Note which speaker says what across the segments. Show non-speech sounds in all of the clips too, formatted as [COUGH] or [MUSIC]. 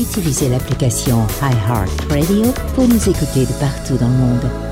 Speaker 1: utilisez l'application iHeartRadio pour nous écouter de partout dans le monde.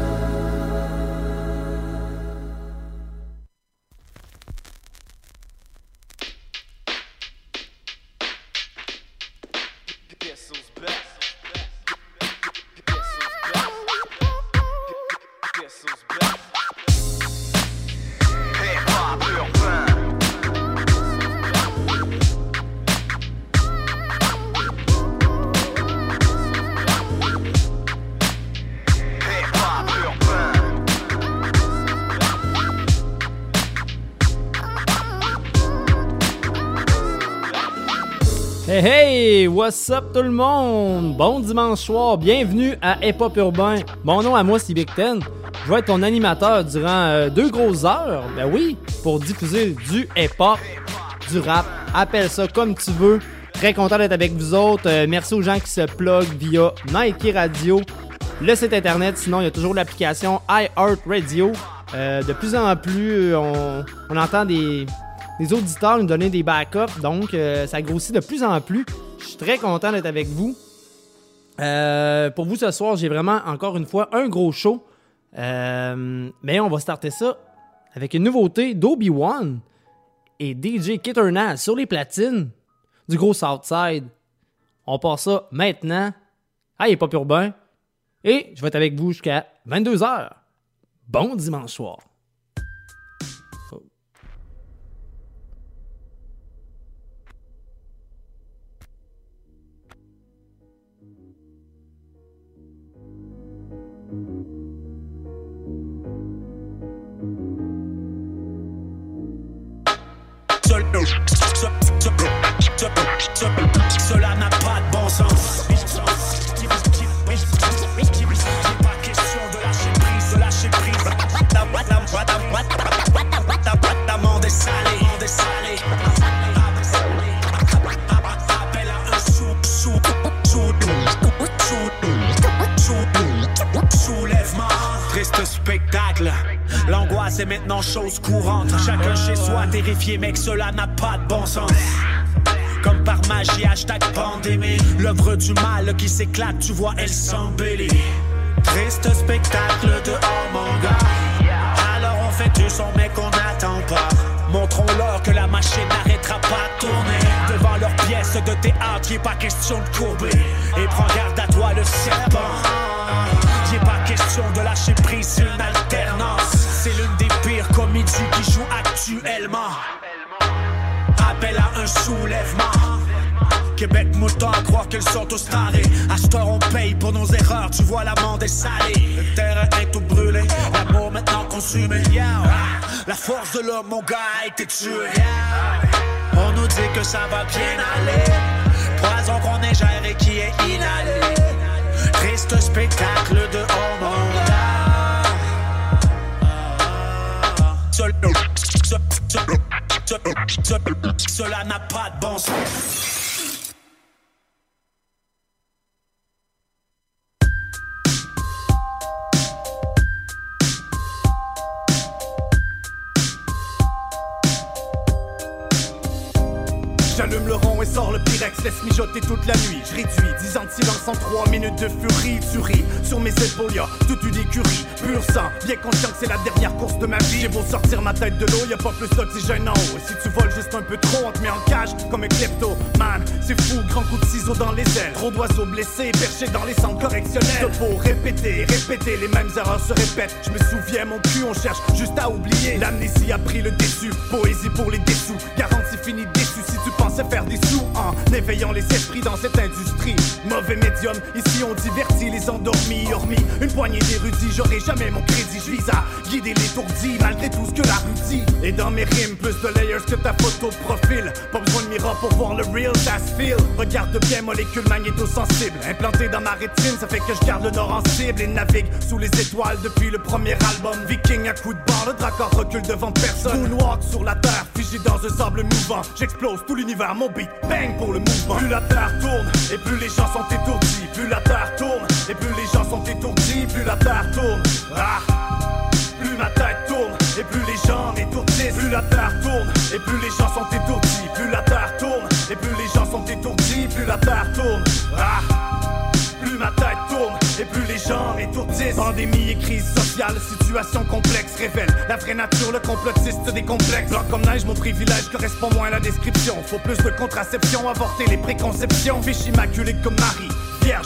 Speaker 2: What's up tout le monde? Bon dimanche soir, bienvenue à Hip Hop Urbain. Mon nom à moi c'est Big Ten. Je vais être ton animateur durant euh, deux grosses heures, ben oui, pour diffuser du hip hop, du rap, appelle ça comme tu veux. Très content d'être avec vous autres. Euh, merci aux gens qui se pluguent via Nike Radio, le site internet. Sinon, il y a toujours l'application iHeartRadio. Euh, de plus en plus, on, entend des, auditeurs nous donner des backups, donc ça grossit de plus en plus très content d'être avec vous. Euh, pour vous ce soir, j'ai vraiment encore une fois un gros show. Euh, mais on va starter ça avec une nouveauté d'Obi-Wan et DJ Kitternal sur les platines du gros Southside. On part ça maintenant. Ah, il est pas urbain. Et je vais être avec vous jusqu'à 22h. Bon dimanche soir.
Speaker 3: Cela n'a pas de bon sens. Pas question de lâcher prise, de lâcher prise. L'amende est salée, est salée. À un sou, sou, sou, soulèvement. Triste spectacle. L'angoisse est maintenant chose courante. Chacun chez soi terrifié, mec, cela n'a pas de bon sens. Comme par magie, hashtag pandémie. L'œuvre du mal qui s'éclate, tu vois, elle s'embellit. Triste spectacle de oh mon gars. Alors on fait du son, mais qu'on n'attend pas. Montrons-leur que la machine n'arrêtera pas de tourner. Devant leurs pièces de théâtre, y pas question de courber. Et prends garde à toi, le serpent. Y pas question de lâcher prise, une alternance. Qui joue actuellement. Appel à un soulèvement. Québec mouton à croire qu'ils sont tous tarés. Ce on paye pour nos erreurs, tu vois l'amende est salée. Le terrain est tout brûlé, l'amour maintenant consumé. La force de l'homme, mon gars, a été tué. On nous dit que ça va bien aller. Poison qu'on géré et qui est inhalé. Triste spectacle de homme. Cela n'a pas de bon sens.
Speaker 4: J'allume le rond et sors le pyrex, laisse mijoter toute la nuit. Je réduis 10 ans silence en 3 minutes de furie. Tu ris, sur mes épaules y'a toute une écurie. Pur sang, bien conscient que c'est la dernière course de ma vie. J'ai beau sortir ma tête de l'eau, y'a pas plus d'oxygène en haut. Et si tu voles juste un peu trop, on te met en cage comme un klepto. Man, c'est fou, grand coup de ciseaux dans les airs. Trop d'oiseaux blessés, perchés dans les centres correctionnels. Topo, répéter, répéter, les mêmes erreurs se répètent. Je me souviens, mon cul, on cherche juste à oublier. L'amnésie a pris le déçu, poésie pour les dessous. Garantie finie déçu si tu penses à faire des sous en éveillant les esprits dans cette industrie. Mauvais médium, ici on divertit les endormis. Hormis une poignée d'érudits, j'aurai jamais mon crédit. Je vise à guider l'étourdi malgré tout ce que la rue dit. Et dans mes rimes, plus de layers que ta photo de profil. Pas besoin de miroir pour voir le real that's feel. Regarde bien, molécule magnéto-sensible. Implanté dans ma rétine, ça fait que je garde le nord en cible et navigue sous les étoiles depuis le premier album. Viking à coup de barre, le dracor recule devant personne. Moonwalk sur la terre, figé dans un sable mouvant. J'explose tout l'univers mon beat, bang pour le mouvement. Plus la terre tourne, et plus les gens sont plus la terre tourne. Et plus les gens sont étourdis, plus la terre tourne. Ah, plus ma tête tourne. Et plus les gens m'étourdissent, plus la terre tourne. Et plus les gens sont étourdis, plus la terre tourne. Et plus les gens sont étourdis, plus la terre tourne. Ah, plus ma tête tourne les gens étourdissent. Pandémie et crise sociale, situation complexe révèle la vraie nature, le complotiste des complexes. Blanc comme neige, mon privilège correspond moins à la description. Faut plus de contraception, avorter les préconceptions. Fiche immaculé comme Marie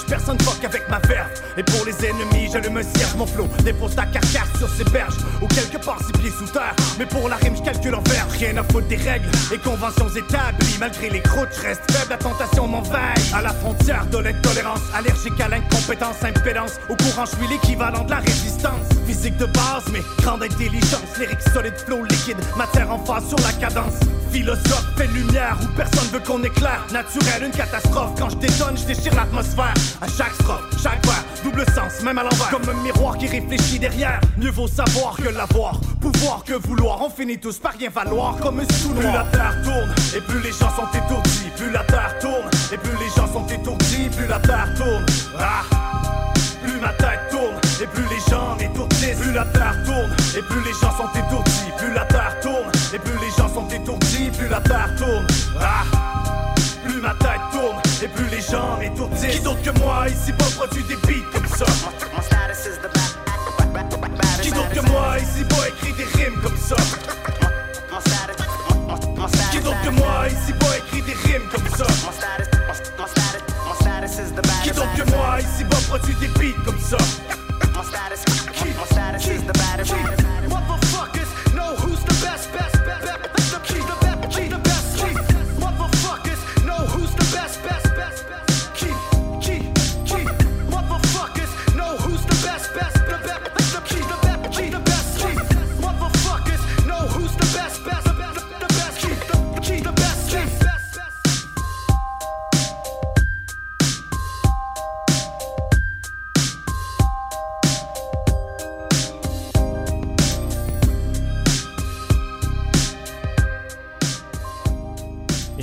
Speaker 4: personne fuck avec ma verve. Et pour les ennemis, je le me cierge mon flot. Dépose ta carcasse sur ces berges, ou quelque part pieds sous terre. Mais pour la rime, je calcule en verre. Rien à foutre des règles et conventions établies. Malgré les croûtes, je reste faible, la tentation m'envahit. À la frontière de l'intolérance, allergique à l'incompétence, impédance. Au courant, je suis l'équivalent de la résistance. Physique de base, mais grande intelligence. Lyrique solide, flow liquide, matière en phase sur la cadence. Philosophe, fait lumière où personne veut qu'on éclaire. Naturel, une catastrophe. Quand je détonne, je déchire l'atmosphère. À chaque strophe, chaque vers, double sens, même à l'envers. Comme un miroir qui réfléchit derrière. Mieux vaut savoir que l'avoir. Pouvoir que vouloir. On finit tous par rien valoir comme un sous Plus la terre tourne et plus les gens sont étourdis. Plus la terre tourne et plus les gens sont étourdis. Plus la terre tourne. Ah. Plus ma tête tourne et plus les gens étourdissent. Plus la terre tourne et plus les gens sont étourdis. Plus la terre la terre tourne. Ah. Plus ma tête tourne et plus les gens étourdissent. Qui d'autre que moi ici pas produit des beats comme ça? Qui d'autre que moi ici pas écrit des rimes comme ça? Qui d'autre que moi ici pas écrit des rimes comme ça? Qui d'autre que moi ici pas produit des beats comme ça?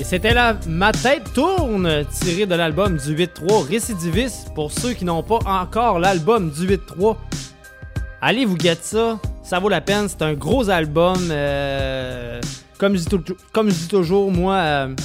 Speaker 2: C'était la Ma tête tourne, tiré de l'album du 8-3 Récidiviste. Pour ceux qui n'ont pas encore l'album du 8-3, allez vous guetter ça. Ça vaut la peine. C'est un gros album. Euh, comme, je dis toujours, moi, euh,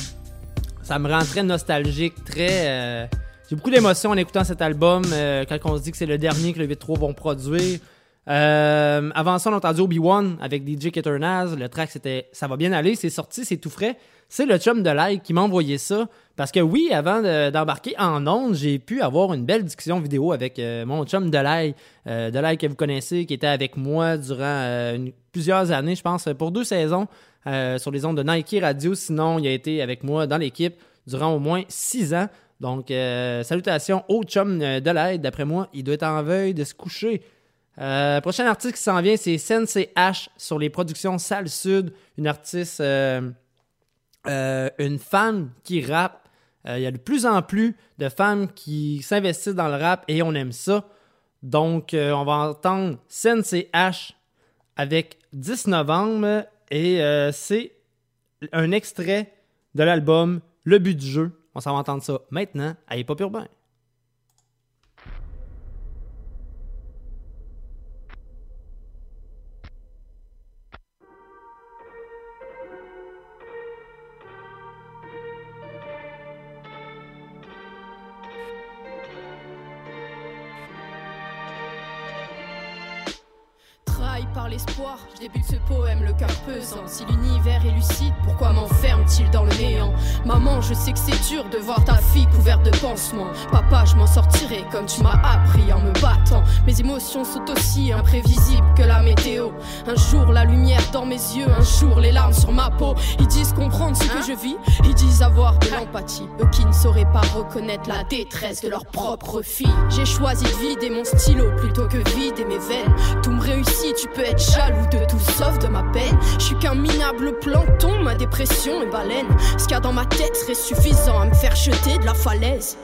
Speaker 2: ça me rend très nostalgique, très. Euh, j'ai beaucoup d'émotions en écoutant cet album. quand on se dit que c'est le dernier que le 8-3 vont produire. avant ça, on a entendu Obi-Wan avec DJ Ketternaz. Le track, c'était Ça va bien aller. C'est sorti, c'est tout frais c'est le chum de like qui m'a envoyé ça. Parce que oui, avant d'embarquer en ondes, j'ai pu avoir une belle discussion vidéo avec euh, mon chum de like, euh, de like que vous connaissez, qui était avec moi durant euh, plusieurs années, je pense, pour deux saisons sur les ondes de Nike Radio. Sinon, il a été avec moi dans l'équipe durant au moins six ans. Donc, salutations au chum de l'aide. D'après moi, il doit être en veuille de se coucher. prochain artiste qui s'en vient, c'est Sensei H sur les productions Salle Sud, une artiste euh, une femme qui rappe. Euh, il y a de plus en plus de femmes qui s'investissent dans le rap et on aime ça. Donc, euh, on va entendre H avec 10 novembre et c'est un extrait de l'album Le but du jeu. On s'en va entendre ça maintenant à Hip Hop Urbain.
Speaker 5: L'espoir, je débute ce poème, le cœur pesant. Si l'univers est lucide, pourquoi m'enferme-t-il dans le néant? Maman, je sais que c'est dur de voir ta fille couverte de pansements. Papa, je m'en sortirai comme tu m'as appris en me battant. Mes émotions sont aussi imprévisibles que la météo. Un jour, la lumière dans mes yeux, un jour, les larmes sur ma peau. Ils disent comprendre ce que je vis, ils disent avoir de l'empathie. Eux qui ne sauraient pas reconnaître la détresse de leur propre fille. J'ai choisi de vider mon stylo plutôt que vider mes veines. Tout me réussit, tu peux être jaloux de tout sauf de ma peine. Je suis qu'un minable plancton, ma dépression est baleine. Ce qu'il y a dans ma tête serait suffisant à me faire jeter de la falaise.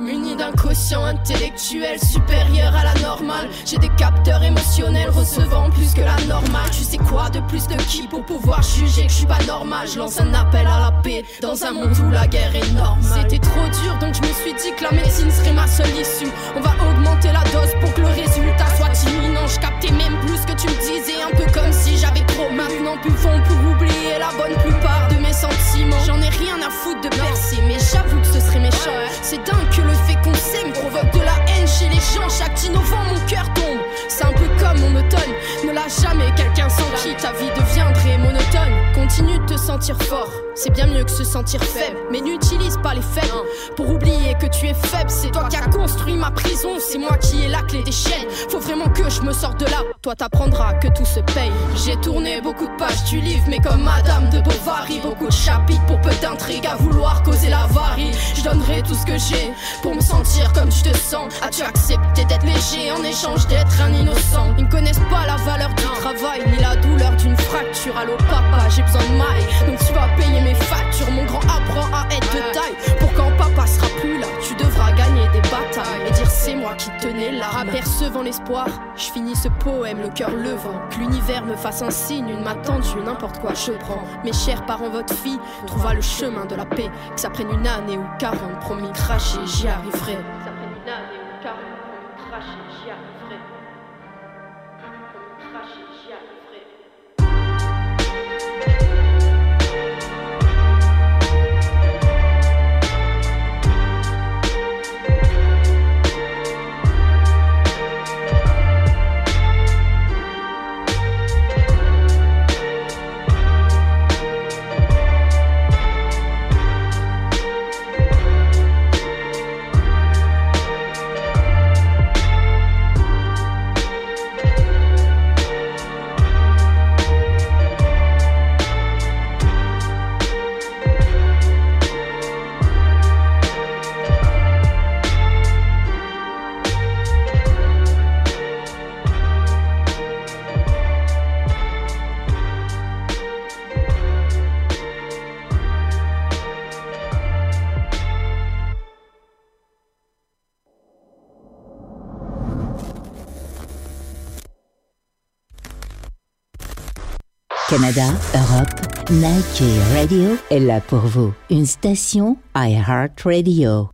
Speaker 5: Muni d'un quotient intellectuel supérieur à la normale. J'ai des capteurs émotionnels recevant plus que la normale. Tu sais quoi de plus de qui pour pouvoir juger que je suis pas normal? Je lance un appel à la paix dans un monde où la guerre est normale. C'était trop dur donc je me suis dit que la médecine serait ma seule issue. On va augmenter la dose pour que le résultat soit imminent. Je captais même plus que tu me disais, un peu comme si j'avais trop maintenant fond pour oublier la bonne plupart sentiments. J'en ai rien à foutre de percer, mais j'avoue que ce serait méchant. C'est dingue que le fait qu'on s'aime provoque de la haine chez les gens, chaque 10 novembre, mon cœur tombe. C'est un peu comme mon automne, ne lâche jamais quelqu'un sans qui ta vie deviendrait monotone. Continue de te sentir fort, c'est bien mieux que se sentir faible. Mais n'utilise pas les faibles pour oublier que tu es faible. C'est toi qui as construit ma prison, c'est moi qui ai la clé des chaînes. Faut vraiment que je me sorte de là, toi t'apprendras que tout se paye. J'ai tourné beaucoup de pages du livre, mais comme Madame de Bovary, beaucoup de chapitres pour peu d'intrigues à vouloir causer la varie. Je donnerai tout ce que j'ai pour me sentir comme tu te sens. As-tu accepté d'être léger en échange d'être un innocent? Ils ne connaissent pas la valeur du travail, ni la douleur d'une fracture. Allô papa, j'ai besoin donc tu vas payer mes factures. Mon grand apprend à être de taille. Pour quand papa sera plus là, tu devras gagner des batailles et dire c'est moi qui tenais là. Apercevant l'espoir, je finis ce poème, le cœur levant. Que l'univers me fasse un signe, une main tendue, n'importe quoi je prends. Mes chers parents, votre fille trouvera le chemin de la paix. Que ça prenne une année ou quarante, promis craché, j'y arriverai. Ça prenne une année
Speaker 1: Canada, Europe, Nike Radio est là pour vous. Une station iHeartRadio.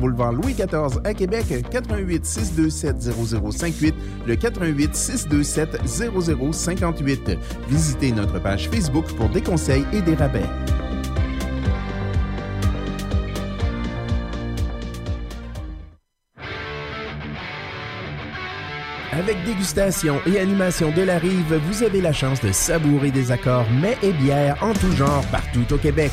Speaker 6: boulevard Louis XIV à Québec, 88 627 0058, le 88 627 0058. Visitez notre page Facebook pour des conseils et des rabais. Avec dégustation et animation de la rive, vous avez la chance de savourer des accords mets et bières en tout genre partout au Québec.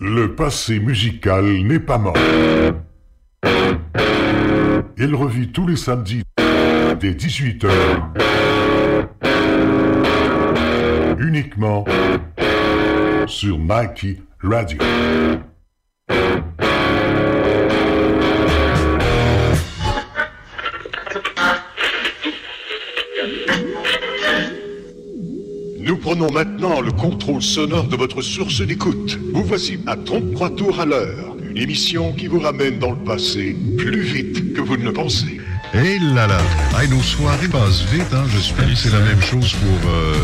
Speaker 7: Le passé musical n'est pas mort. Il revit tous les samedis dès 18h. Uniquement sur Nike Radio. Nous prenons maintenant le contrôle sonore de votre source d'écoute. Vous voici à 33 tours à l'heure. Une émission qui vous ramène dans le passé plus vite que vous ne le pensez. Hé là là! Hey, nos soirées passent vite, hein? J'espère que c'est la même chose pour euh,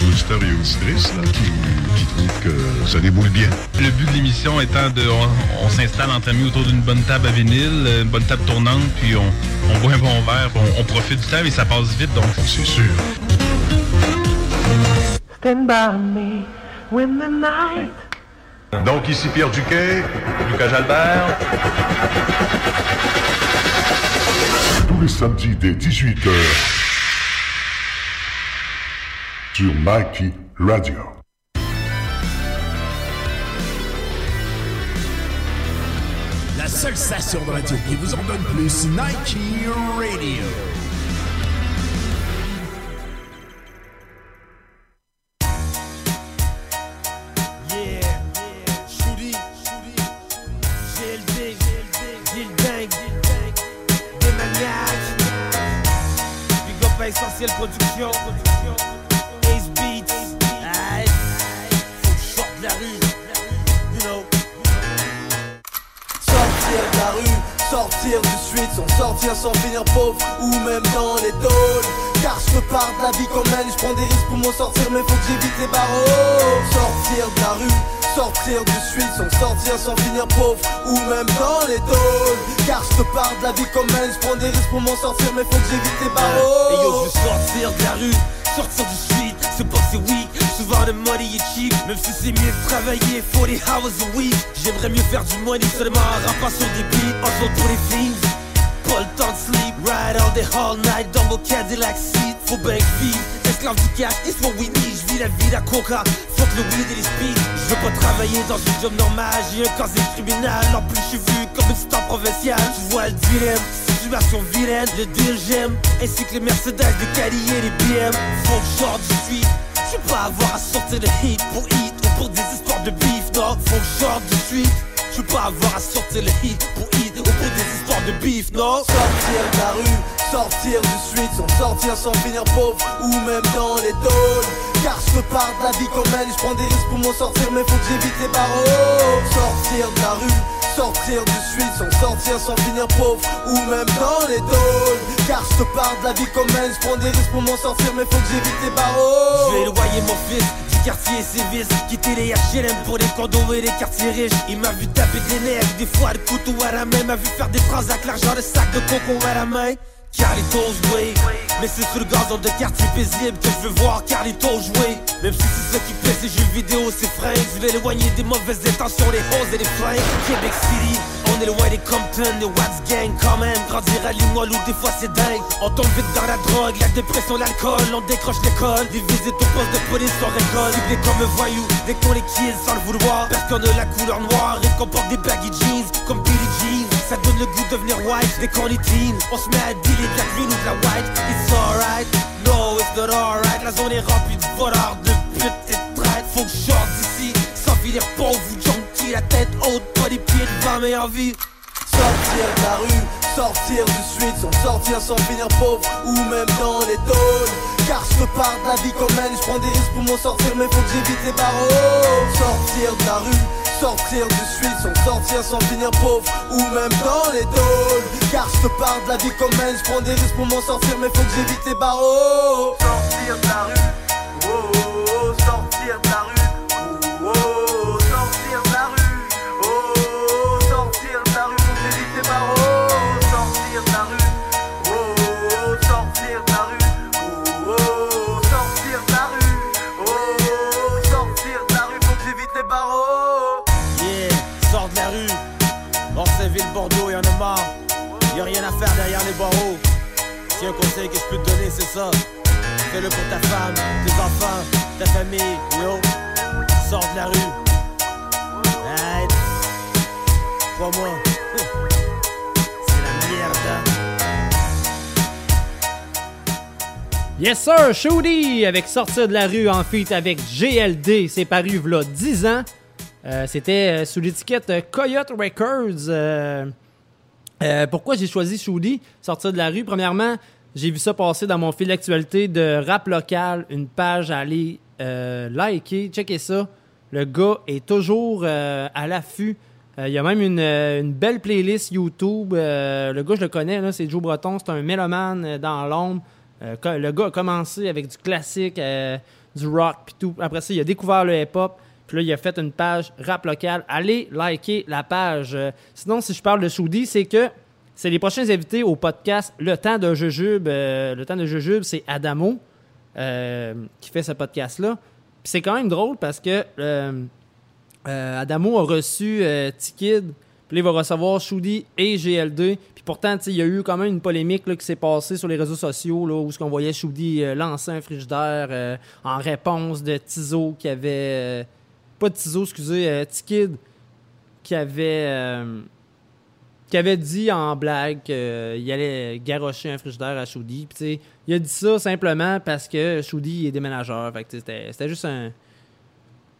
Speaker 7: nos auditeurs et auditrices là, qui, qui trouvent que ça déboule bien.
Speaker 8: Le but de l'émission étant de. On, on s'installe entre amis autour d'une bonne table à vinyle, une bonne table tournante, puis on, on boit un bon verre, puis on, on profite du temps et ça passe vite, donc.
Speaker 7: C'est sûr.
Speaker 9: Stand by me when the night
Speaker 7: Donc ici Pierre Duquet.
Speaker 8: Lucas Jalbert.
Speaker 7: tous les samedis dès 18h sur Mikey Radio.
Speaker 10: La seule station de radio qui vous en donne plus, Nike Radio.
Speaker 11: Essentiel Production, Ace Beats, aïe, de la rue, you know.
Speaker 9: Sortir de la rue, sortir du street, s'en sortir sans finir pauvre ou même dans les tôles. Car je pars de la vie qu'on mène, je prends des risques pour m'en sortir, mais faut que j'évite les barreaux. Sortir de la rue, sortir du street, s'en sortir sans finir pauvre ou même dans les tôles. Car je pars de la vie qu'on mène, je prends des risques pour m'en sortir, mais faut que j'évite les barreaux.
Speaker 11: Et yo, je veux sortir de la rue, sortir du street, c'est c'est weak, souvent le money est cheap, même si c'est mieux de travailler 40 hours a week. J'aimerais mieux faire du money seulement en rappant sur des beats, en pour les filles. Pas le temps de sleep, ride all day, all night dans mon Cadillac seat. Faut bien vivre, du cash, it's what we need. Je vis la vie la coca, fuck le weed et les speed. Je veux pas travailler dans une job normale, j'ai un casier criminel. En plus, je suis vu comme une star provinciale. Tu vois le dilemme, situation vilaine, le deal j'aime. Ainsi que les Mercedes, les Cali et les BM. Faut que sorte du street. Je veux pas avoir à sortir de hit pour hit ou pour des histoires de beef, non. Faut que sorte du street. Je veux pas avoir à sortir le hit pour hit ou pour des histoires
Speaker 9: Sortir de la rue, sortir du street, s'en sortir sans finir pauvre ou même dans les tôles. Car je pars de la vie qu'on mène, je prends des risques pour m'en sortir, mais faut que j'évite les barreaux. Sortir de la rue, sortir du street, s'en sortir sans finir pauvre ou même dans les tôles. Car je pars de la vie qu'on mène, je prends des risques pour m'en sortir, mais faut que j'évite les barreaux.
Speaker 11: Je vais éloigner mon fils quartier et Quitter les HLM pour les condos et les quartiers riches. Il m'a vu taper des nerfs, des fois le couteau à la main M'a vu faire des transacts, l'argent de sac de coco à la main. Carlitos jouer Mais c'est sur le gazon de quartier paisible que je veux voir Carlitos jouer. Même si c'est ce qui plaît, ces jeux vidéo, c'est fringues Je vais éloigner des mauvaises intentions, les roses et les flingues. Québec City, on est loin des Compton, des Watts Gang quand même. Grandir à Limoilou, des fois c'est dingue. On tombe vite dans la drogue, la dépression, l'alcool. On décroche l'école, des visites au poste de police on récolte Ciblés comme voyous, dès qu'on les kill sans le vouloir. Parce qu'on a la couleur noire et qu'on porte des baggy jeans Comme Billy Jean, ça donne le goût de devenir white Dès qu'on est teen, on se met à dealer de la green ou de la white. It's alright, no it's not alright. La zone est remplie de voleurs, de putes et de traîtres. Faut que je d'ici, sans finir pauvre ou La tête haute, pas les pieds devant mais en vie
Speaker 9: Sortir de la rue, sortir du street, s'en sortir sans finir pauvre ou même dans les tôles. Car je pars de la vie qu'on mène, je prends des risques pour m'en sortir, mais faut que j'évite les barreaux. Sortir de la rue, sortir du street, s'en sortir sans finir pauvre ou même dans les tôles. Car je pars de la vie qu'on mène, je prends des risques pour m'en sortir, mais faut que j'évite les barreaux. Sortir de la rue, oh, oh, oh, sortir de la rue.
Speaker 2: Yes sir, Shooty avec Sortir de la rue en feat avec GLD. C'est paru v'là 10 ans. Euh, C'était euh, sous l'étiquette euh, Coyote Records. Pourquoi j'ai choisi Shooty, Sortir de la rue? Premièrement, j'ai vu ça passer dans mon fil d'actualité de rap local, une page à aller liker. Checkez ça. Le gars est toujours à l'affût Il y a même une, une belle playlist YouTube. Le gars, je le connais, c'est Joe Breton. C'est un mélomane dans l'ombre. Euh, le gars a commencé avec du classique, euh, du rock, puis tout. Après ça, il a découvert le hip-hop. Puis là, il a fait une page rap local. Allez liker la page. Euh, sinon, si je parle de Shoudi, c'est que c'est les prochains invités au podcast Le Temps de Jujube. Le Temps de Jujube, c'est Adamo qui fait ce podcast-là. Puis c'est quand même drôle parce que Adamo a reçu T-Kid, puis là, il va recevoir Shoudi et GL2. Puis pourtant, il y a eu quand même une polémique là, qui s'est passée sur les réseaux sociaux là, où ce qu'on voyait Shoudi euh, lancer un frigidaire euh, en réponse de Tizo qui avait. euh, pas Tizo, excusez, T-Kid qui avait. qui avait dit en blague qu'il allait garrocher un frigidaire à sais, il a dit ça simplement parce que Shoudi est déménageur. C'était juste un,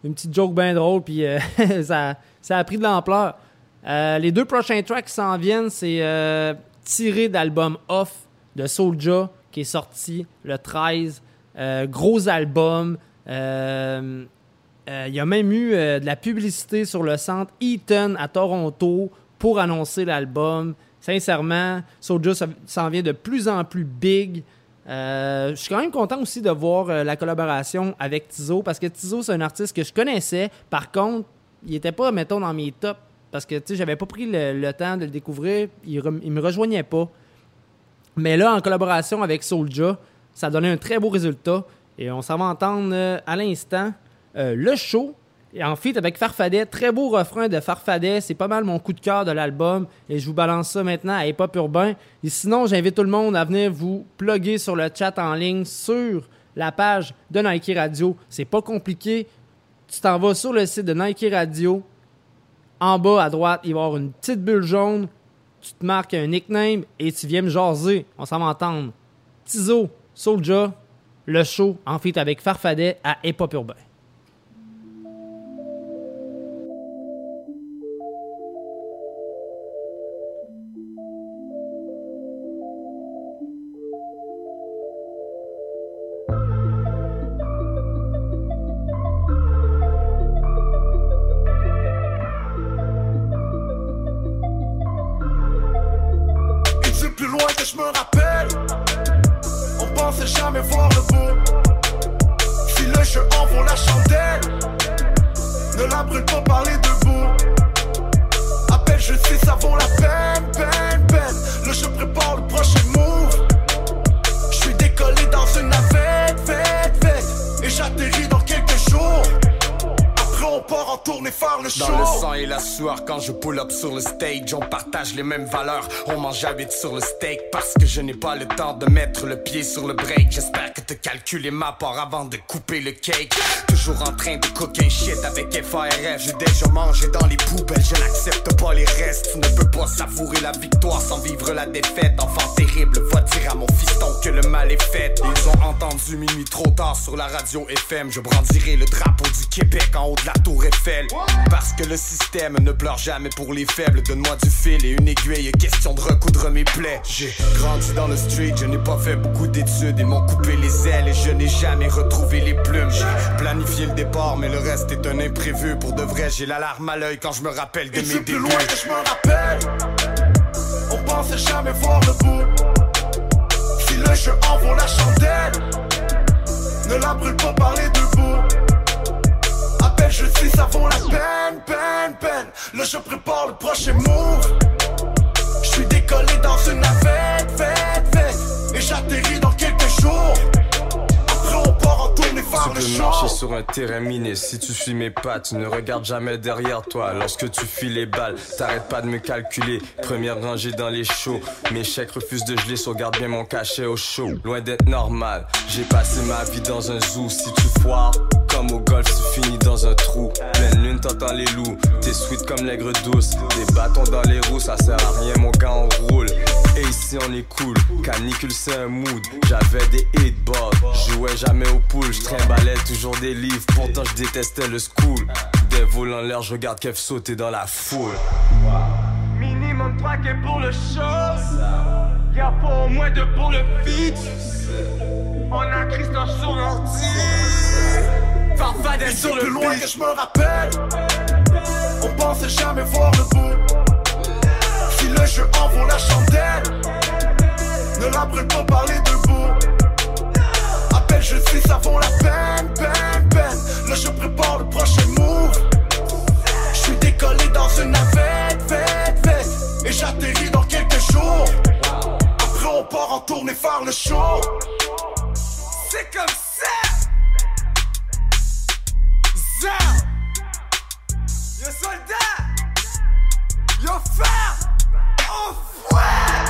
Speaker 2: une petite joke bien drôle, puis [LAUGHS] ça, ça a pris de l'ampleur. Euh, les deux prochains tracks qui s'en viennent, c'est euh, tiré d'album Off de Soulja qui est sorti le 13. Euh, gros album. Il y a même eu de la publicité sur le centre Eaton à Toronto pour annoncer l'album. Sincèrement, Soulja s'en vient de plus en plus big. Je suis quand même content aussi de voir la collaboration avec Tizo parce que Tizo, c'est un artiste que je connaissais. Par contre, il était pas, mettons, dans mes tops parce que tu sais, j'avais pas pris le, temps de le découvrir. Il, re- il me rejoignait pas. Mais là, en collaboration avec Soulja, ça a donné un très beau résultat. Et on s'en va entendre euh, à l'instant euh, le show. Et en avec Farfadet, très beau refrain de Farfadet. C'est pas mal mon coup de cœur de l'album. Et je vous balance ça maintenant à Hip Hop Urbain. Et sinon, j'invite tout le monde à venir vous plugger sur le chat en ligne sur la page de Nike Radio. C'est pas compliqué. Tu t'en vas sur le site de Nike Radio. En bas à droite, il va y avoir une petite bulle jaune. Tu te marques un nickname et tu viens me jaser. On s'en va entendre. Tizo, Soulja, le show en feat avec Farfadet à Hip Urbain.
Speaker 12: Quand je pull up sur le stage, on partage les mêmes valeurs. On mange à vite sur le steak parce que je n'ai pas le temps de mettre le pied sur le break. J'espère que te calculer ma part avant de couper le cake. Toujours en train de cooker shit avec FARF. J'ai déjà mangé dans les poubelles, je n'accepte pas les restes. Tu ne peux pas savourer la victoire sans vivre la défaite. Enfant terrible, va dire à mon fiston que le mal est fait. Ils ont entendu minuit trop tard sur la radio FM. Je brandirai le drapeau du Québec en haut de la tour Eiffel. Parce que le système ne pleure jamais pour les faibles. Donne-moi du fil et une aiguille, question de recoudre mes plaies. J'ai grandi dans le street, je n'ai pas fait beaucoup d'études. Ils m'ont coupé les ailes et je n'ai jamais retrouvé les plumes. J'ai planifié le départ, mais le reste est un imprévu. Pour de vrai, j'ai l'alarme à l'œil quand je me rappelle de
Speaker 10: Et
Speaker 12: mes débuts.
Speaker 10: loin que je me rappelle, on pensait jamais voir le bout. Si le jeu en vaut la chandelle, ne la brûle pas par les debout. Appelle, je sais, ça vaut la peine, peine, peine. Le jeu prépare le prochain move. Je suis décollé dans une navette, fête, fête. Et j'atterris dans quelques jours. Le
Speaker 13: Tu peux marcher sur un terrain miné si tu suis mes pas, tu ne regardes jamais derrière toi. Lorsque tu files les balles, t'arrêtes pas de me calculer. Première rangée dans les shows, mes chèques refusent de geler, sauvegarde bien mon cachet au show. Loin d'être normal, j'ai passé ma vie dans un zoo. Si tu foires, comme au golf, tu finis dans un trou. Pleine lune, t'entends les loups, t'es sweet comme l'aigre douce. Des bâtons dans les roues, ça sert à rien, mon gars, on roule. Ici on est cool, canicule c'est un mood. J'avais des hitballs, jouais jamais au pool, je trimballais toujours des livres, pourtant je détestais le school. Des vols en l'air, je regarde Kev sauter dans la foule.
Speaker 10: Minimum traqué pour le show. Y'a pas au moins deux pour le feat. On a Christophe sur l'ordi. Farfadet sur le loin que je me rappelle. On pensait jamais voir le
Speaker 14: après pas parler debout. Appelle, je suis, ça vaut la peine, peine, peine. Là, je prépare le prochain move. Je suis décollé dans une navette, vête, vête. Et j'atterris dans quelques jours. Après, on part en tournée faire le show. C'est comme ça. Zao. Yo soldat. Yo frère. Oh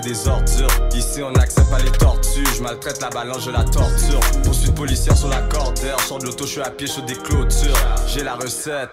Speaker 14: des
Speaker 13: ordures. Ici on n'accepte pas les tortues, je maltraite la balance, je la torture. Poursuite policière sur la cordère, sors de l'auto, je suis à pied, je des clôtures. J'ai la recette.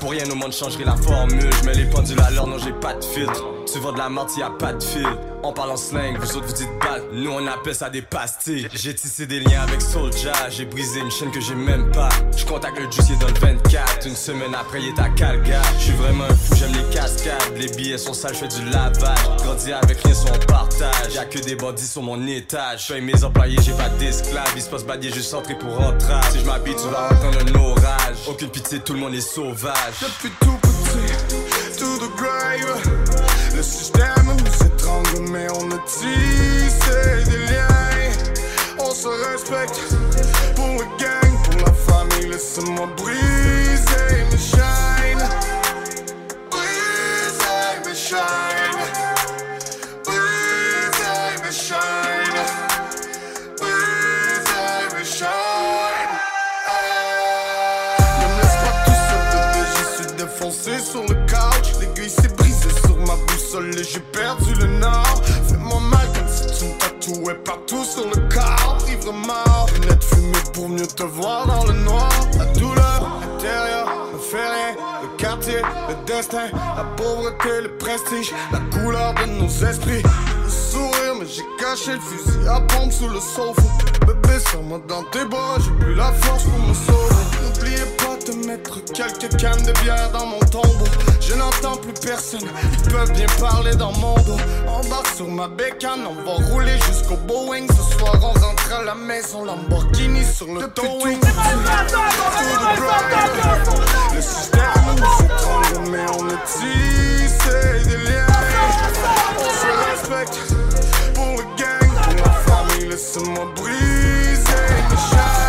Speaker 13: Pour rien au monde changerai la formule, je les pendules à l'heure, non j'ai pas de filtre. Tu vends de la menthe, y a pas de fil. On parle en slang, vous autres vous dites balle, nous on appelle ça des pastilles. J'ai tissé des liens avec Soulja, j'ai brisé une chaîne que j'ai même pas. Je contacte le est dans le 24. Une semaine après, il est à Calgary. Je suis vraiment un fou, j'aime les cascades. Les billets sont sales, je fais du lavage. Grandi avec rien sur on partage. Y'a que des bandits sur mon étage. Je mes employés, j'ai pas d'esclaves. Il se passe badier, juste entrer pour rentrer. Si je m'habille, tu vas entendre un orage. Aucune pitié, tout le monde est sauvage.
Speaker 14: Depuis tout petit, to the grave. Le système nous étrangle, mais on a tissé des liens. On se respecte pour le gang, pour la famille. Laisse-moi briser j'ai perdu le nord. Fais-moi mal comme si tu me tatouais partout sur le corps. Ivre mort, fumées pour mieux te voir dans le noir. La douleur intérieure ne fait rien. Le quartier, le destin, la pauvreté, le prestige, la couleur de nos esprits. Le sourire, mais j'ai caché le fusil à pompe sous le sofa. Bébé, serre-moi dans tes bras, j'ai plus la force pour me sauver. N'oubliez pas de mettre quelques cannes de bière dans mon tombeau. Je n'entends plus personne, ils peuvent bien parler dans mon dos. Embarque sur ma bécane, on va rouler jusqu'au Boeing. Ce soir, on rentre à la maison, Lamborghini sur le towing. Le système nous étrangle, mais on est tissé des liens. On se respecte pour le gang, pour la famille. Laisse-moi briser mes chaînes.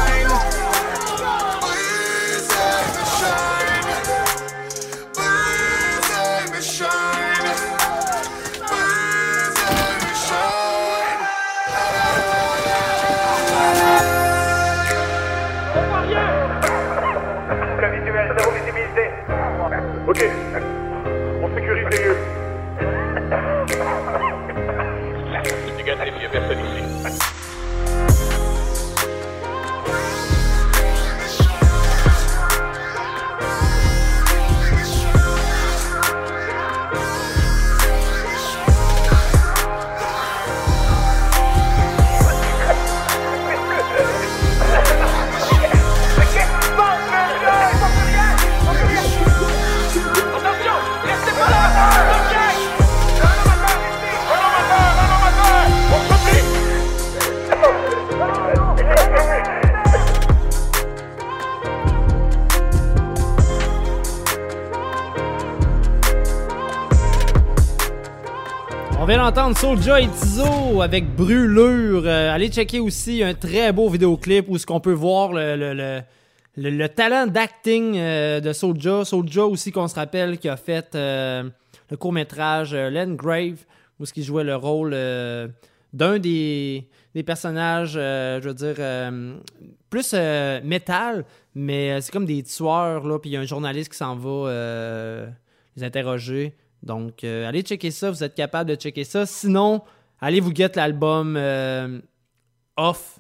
Speaker 15: Ok. On sécurise [LAUGHS] les lieux. Négatif, il n'y a personne ici.
Speaker 2: Vient d'entendre Soulja et Tizo avec Brûlure. Euh, allez checker aussi un très beau vidéoclip où ce qu'on peut voir le, le- le- le- le talent d'acting euh, de Soulja. Soulja aussi qu'on se rappelle qui a fait euh, le court-métrage euh, Len Grave où ce qui jouait le rôle d'un des, personnages, je veux dire, plus métal, mais c'est comme des tueurs, là, puis il y a un journaliste qui s'en va... les interroger. Donc, euh, allez checker ça, vous êtes capable de checker ça. Sinon, allez vous get l'album euh, Off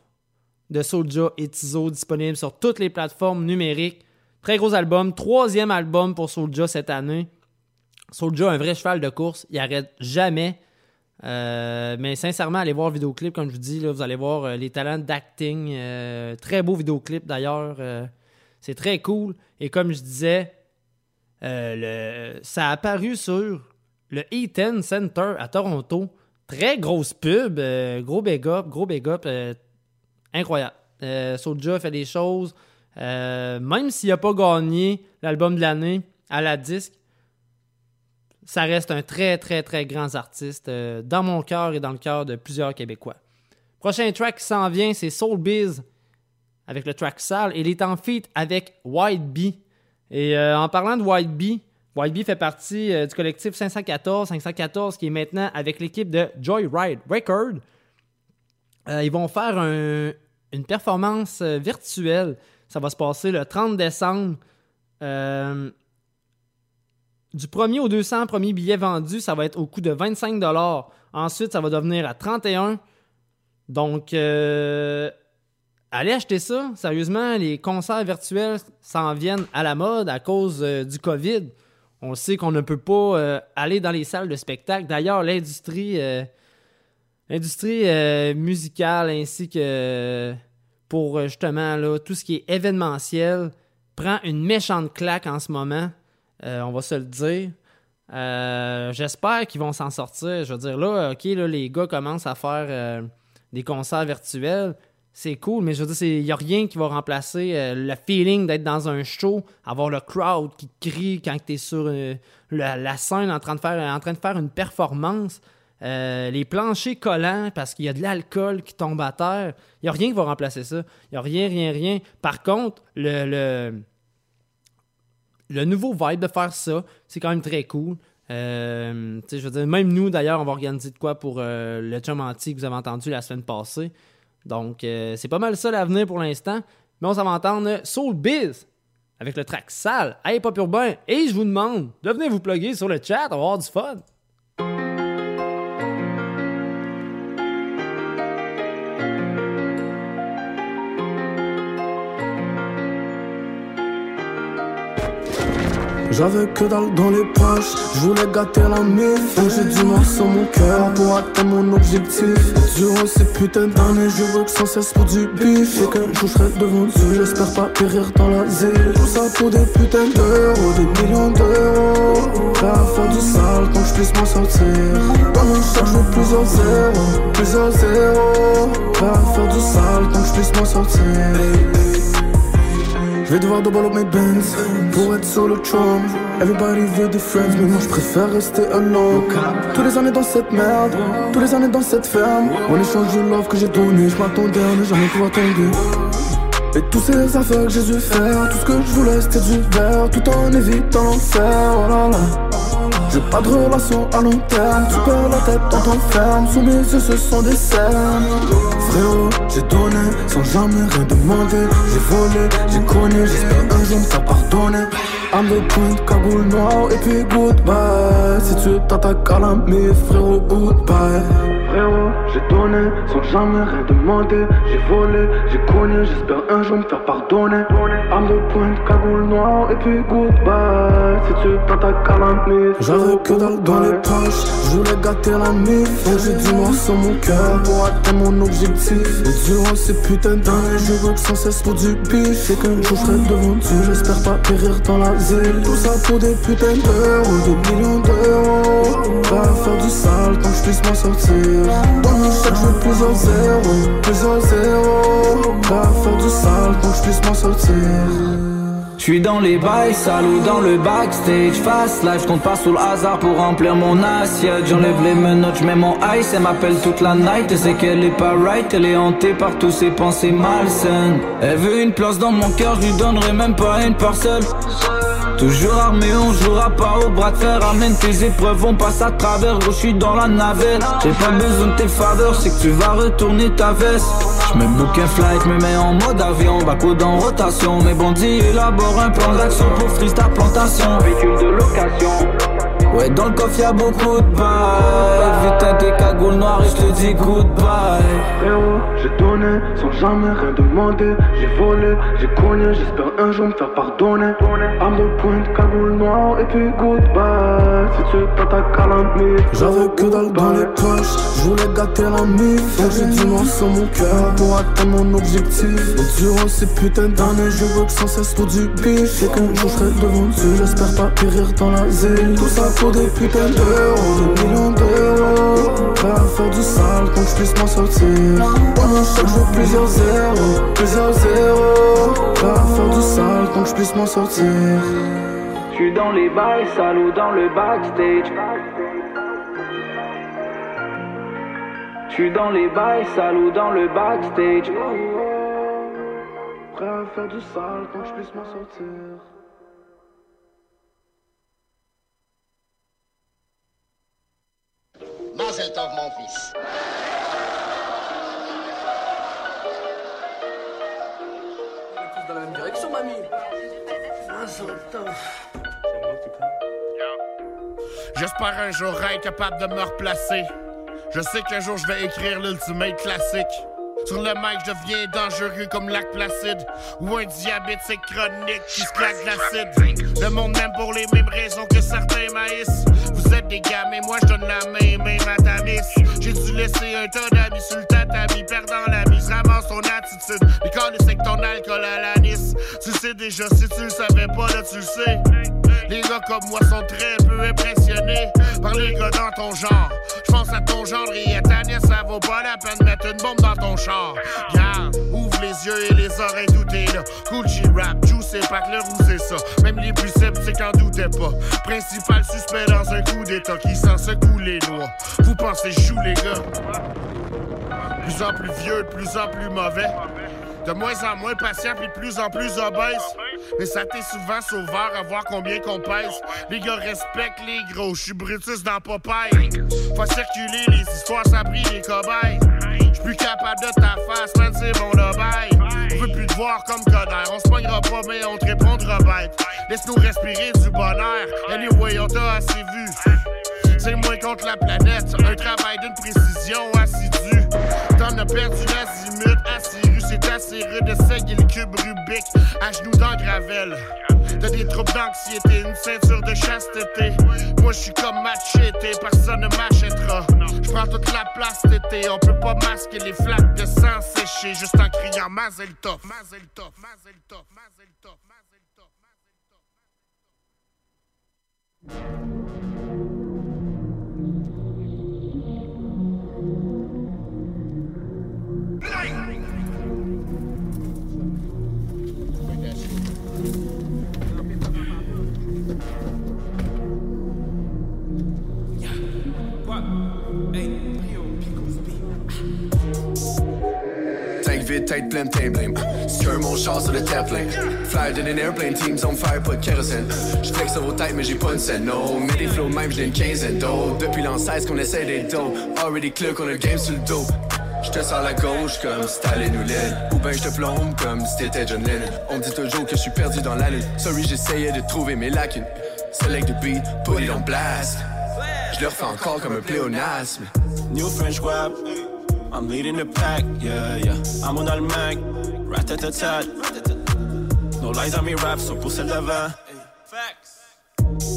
Speaker 2: de Soulja et Tizo disponible sur toutes les plateformes numériques. Très gros album, troisième album pour Soulja cette année. Soulja, un vrai cheval de course, il arrête jamais. Euh, mais sincèrement, allez voir le vidéoclip, comme je vous dis, vous allez voir les talents d'acting. très beau vidéoclip d'ailleurs. c'est très cool. Et comme je disais, euh, le- ça a apparu sur le Eaton Center à Toronto. Très grosse pub, euh, gros big up, gros big up, euh, incroyable. Soulja fait des choses, même s'il n'a pas gagné l'album de l'année à la disque, ça reste un très, très, très grand artiste dans mon cœur et dans le cœur de plusieurs Québécois. Prochain track qui s'en vient, c'est Soul Biz avec le track Sale. Il est en feat avec White Bee. Et euh, en parlant de White Bee, White Bee fait partie euh, du collectif 514, 514 qui est maintenant avec l'équipe de Joyride Record. Euh, ils vont faire un- une performance virtuelle. Ça va se passer le 30 décembre. Du 1er au 200 premier billet vendu, ça va être au coût de 25 Ensuite, ça va devenir à 31 Donc, allez acheter ça. Sérieusement, les concerts virtuels s'en viennent à la mode à cause euh, du COVID. On sait qu'on ne peut pas euh, aller dans les salles de spectacle. D'ailleurs, l'industrie euh, musicale ainsi que pour justement tout ce qui est événementiel prend une méchante claque en ce moment. On va se le dire. J'espère qu'ils vont s'en sortir. Je veux dire, là, OK, là, les gars commencent à faire des concerts virtuels. C'est cool, mais je veux dire, il n'y a rien qui va remplacer euh, le feeling d'être dans un show, avoir le crowd qui crie quand tu es sur euh, la, scène en train de faire, une performance. Euh, les planchers collants parce qu'il y a de l'alcool qui tombe à terre. Il n'y a rien qui va remplacer ça. Il n'y a rien, rien, rien. Par contre, le, le, nouveau vibe de faire ça, c'est quand même très cool. Je veux même nous, d'ailleurs, on va organiser de quoi pour le chum anti que vous avez entendu la semaine passée. Donc, euh, c'est pas mal ça l'avenir pour l'instant. Mais on s'en va entendre Soul Biz avec le track sale Hip Hop Urbain. Et je vous demande de venir vous plugger sur le chat, on va avoir du fun.
Speaker 16: J'avais que dalle dans les poches, je voulais gâter la mif. J'ai du noir sur mon cœur pour atteindre mon objectif. Durant ces putains d'années, je veux que sans cesse pour du bif. Et qu'un jour je serai devant Dieu, j'espère pas périr dans l'asile. Tout ça pour des putains d'euros, des millions d'euros. Prêt à faire du sale tant que je puisse m'en sortir. Dans chaque jour plusieurs zéros, plusieurs zéros Prêt à faire du sale tant que je puisse m'en sortir. je vais devoir double up mes bands pour être sur le tron. Everybody veut des friends, mais moi je préfère rester alone. Tous les années dans cette merde, tous les années dans cette ferme. En échange de love que j'ai donné, je m'attendais à ne jamais pouvoir tomber. Et tous ces affaires que j'ai dû faire, tout ce que je voulais c'était du verre, tout en évitant l'enfer. Oh là là. J'ai pas de relation à long terme, tu perds la tête dans ton ferme, sous mes yeux ce sont des cernes. Frérot, j'ai donné sans jamais rien demander, j'ai volé, j'ai connu, j'espère un jour me faire pardonner. I'm the point, cagoule noire et puis goodbye. Si tu t'attaques à la mif, frérot, goodbye. Frérot, j'ai donné sans jamais rien demander, j'ai volé, j'ai connu, j'espère un jour me faire pardonner. I'm the point, cagoule noire et puis goodbye. Si tu à la mif, j'avais que dalle dans les poches, je voulais gâter la mif. J'ai du noir sur mon cœur pour atteindre mon objectif. Et durant ces putains d'années, je veux que sans cesse pour du bif. Et qu'un jour je serai devant Dieu, j'espère pas périr dans l'asile. Tout ça pour des putains d'euros, des millions d'euros. À faire du sale tant que je puisse m'en sortir. Dans chaque jour plusieurs zéros, plusieurs zéros. Prêt à faire du sale tant que je puisse m'en sortir.
Speaker 17: J'suis dans les bails, salou dans le backstage Fast life, compte pas sous le hasard pour remplir mon assiette. J'enlève les menottes, j'mets mon ice. Elle m'appelle toute la night. Et c'est qu'elle est pas right. Elle est hantée par tous ses pensées malsaines. Elle veut une place dans mon cœur, je lui donnerai même pas une parcelle Toujours armé, on jouera pas au bras de fer Amène tes épreuves, on passe à travers Gros, je suis dans la navette J'ai pas besoin de tes faveurs, c'est que tu vas retourner ta veste J'mets bouquin flight, me mets en mode avion, backwood en rotation. Mes bandits élaborent un plan d'action pour freeze ta plantation. Véhicule de location. Ouais, dans le coffre y'a beaucoup de bails. Vite tes cagoules noires et j'te dis goodbye.
Speaker 16: Frérot, j'ai donné sans jamais rien demander. J'ai volé, j'ai cogné, j'espère un jour me faire pardonner. Arme de pointe, cagoule noire et puis goodbye. Si tu t'attaques à l'ennemi, j'avais que dalle dans les poches. Je voulais gâter la mif, donc j'ai du noir sur mon cœur pour atteindre mon objectif. Donc durant ces putains d'années, je veux que sans cesse pour du bif. C'est qu'un jour je serai devant Dieu, j'espère pas périr dans la zone. Tout ça pour des putains d'euros, des millions d'euros. Prêt à faire du sale que je puisse m'en sortir. Chaque jour plusieurs zéros, plusieurs zéros. Prêt à faire du sale que je puisse m'en sortir.
Speaker 17: J'suis dans les bails, salaud dans le backstage. J'suis dans les bails, salaud dans le backstage.
Speaker 16: Prêt à faire du sale que je puisse m'en sortir.
Speaker 18: Mazel tov, mon fils.
Speaker 19: tous dans la même direction, mamie.
Speaker 20: J'espère un jour être capable de me replacer. Je sais qu'un jour je vais écrire l'ultimate classique. Sur le mic, je deviens dangereux comme lac placide. Ou un diabétique chronique qui se claque de l'acide. Le monde m'aime pour les mêmes raisons que certains maïs. Vous êtes des gars, mais moi je donne la main, même à ta. J'ai dû laisser un tas d'amis sur le tatami, perdant la mise, ramasse ton attitude. Les corps c'est que ton alcool à l'anis. Tu sais déjà, si tu le savais pas, là tu le sais. Les gars comme moi sont très peu impressionnés par les gars dans ton genre. Pense à ton genre et ça vaut pas la peine de mettre une bombe dans ton char. Garde, ouvre les yeux et les oreilles, tout est là. Cool G-Rap, juice et pas roux, c'est ça. Même les plus sceptiques en doutaient pas. Principal suspect dans un coup d'état qui sent secoue les noix. Vous pensez joue les gars? Plus en plus vieux, plus en plus mauvais. De moins en moins patient, puis de plus en plus obèse. Mais ça t'est souvent sauveur à voir combien qu'on pèse. Les gars respectent les gros, je suis Brutus dans Popeye. Faut circuler les histoires, ça brille les cobayes. J'suis plus capable de ta face, man, c'est mon obaille. On veut plus te voir comme Coder, on se pognera pas, mais on te répondra bête. Laisse-nous respirer du bonheur. Anyway, on t'a assez vu. C'est moins contre la planète, un travail d'une précision assidue. As perdu l'azimut, Assiru, c'est assez rude d'essayer le cube Rubik, à genoux dans gravel. T'as des troubles d'anxiété, une ceinture de chasteté. Moi je suis comme machete, personne ne m'achètera. Je prends toute la place tété, on peut pas masquer les flaques de sang séché juste en criant Mazel Tov, Mazel Tov, Mazel
Speaker 21: teint blame. Sur mon char sur le terre-plein. Flyer an airplane, teams on fire, pas de kérosène. J'flex sur vos têtes, mais j'ai pas une scène, no. Mais des flows même, j'l'ai une quinzaine d'eau. Depuis l'an 16 qu'on essaie d'être dope. Already clear qu'on a le game sur le dos. J'te sors la gauche comme si t'allais nous l'aide. Ou ben j'te plombe comme si t'étais John Lennon. On me dit toujours que je suis perdu dans la lune. Sorry, j'essayais de trouver mes lacunes. Select the beat, put it on blast. Je le refais encore comme un pléonasme.
Speaker 22: New French rap, I'm leading the pack, yeah, yeah. I'm on le Mac, rat-tat-tat. No lies on mes raps, sont pour celle d'avant.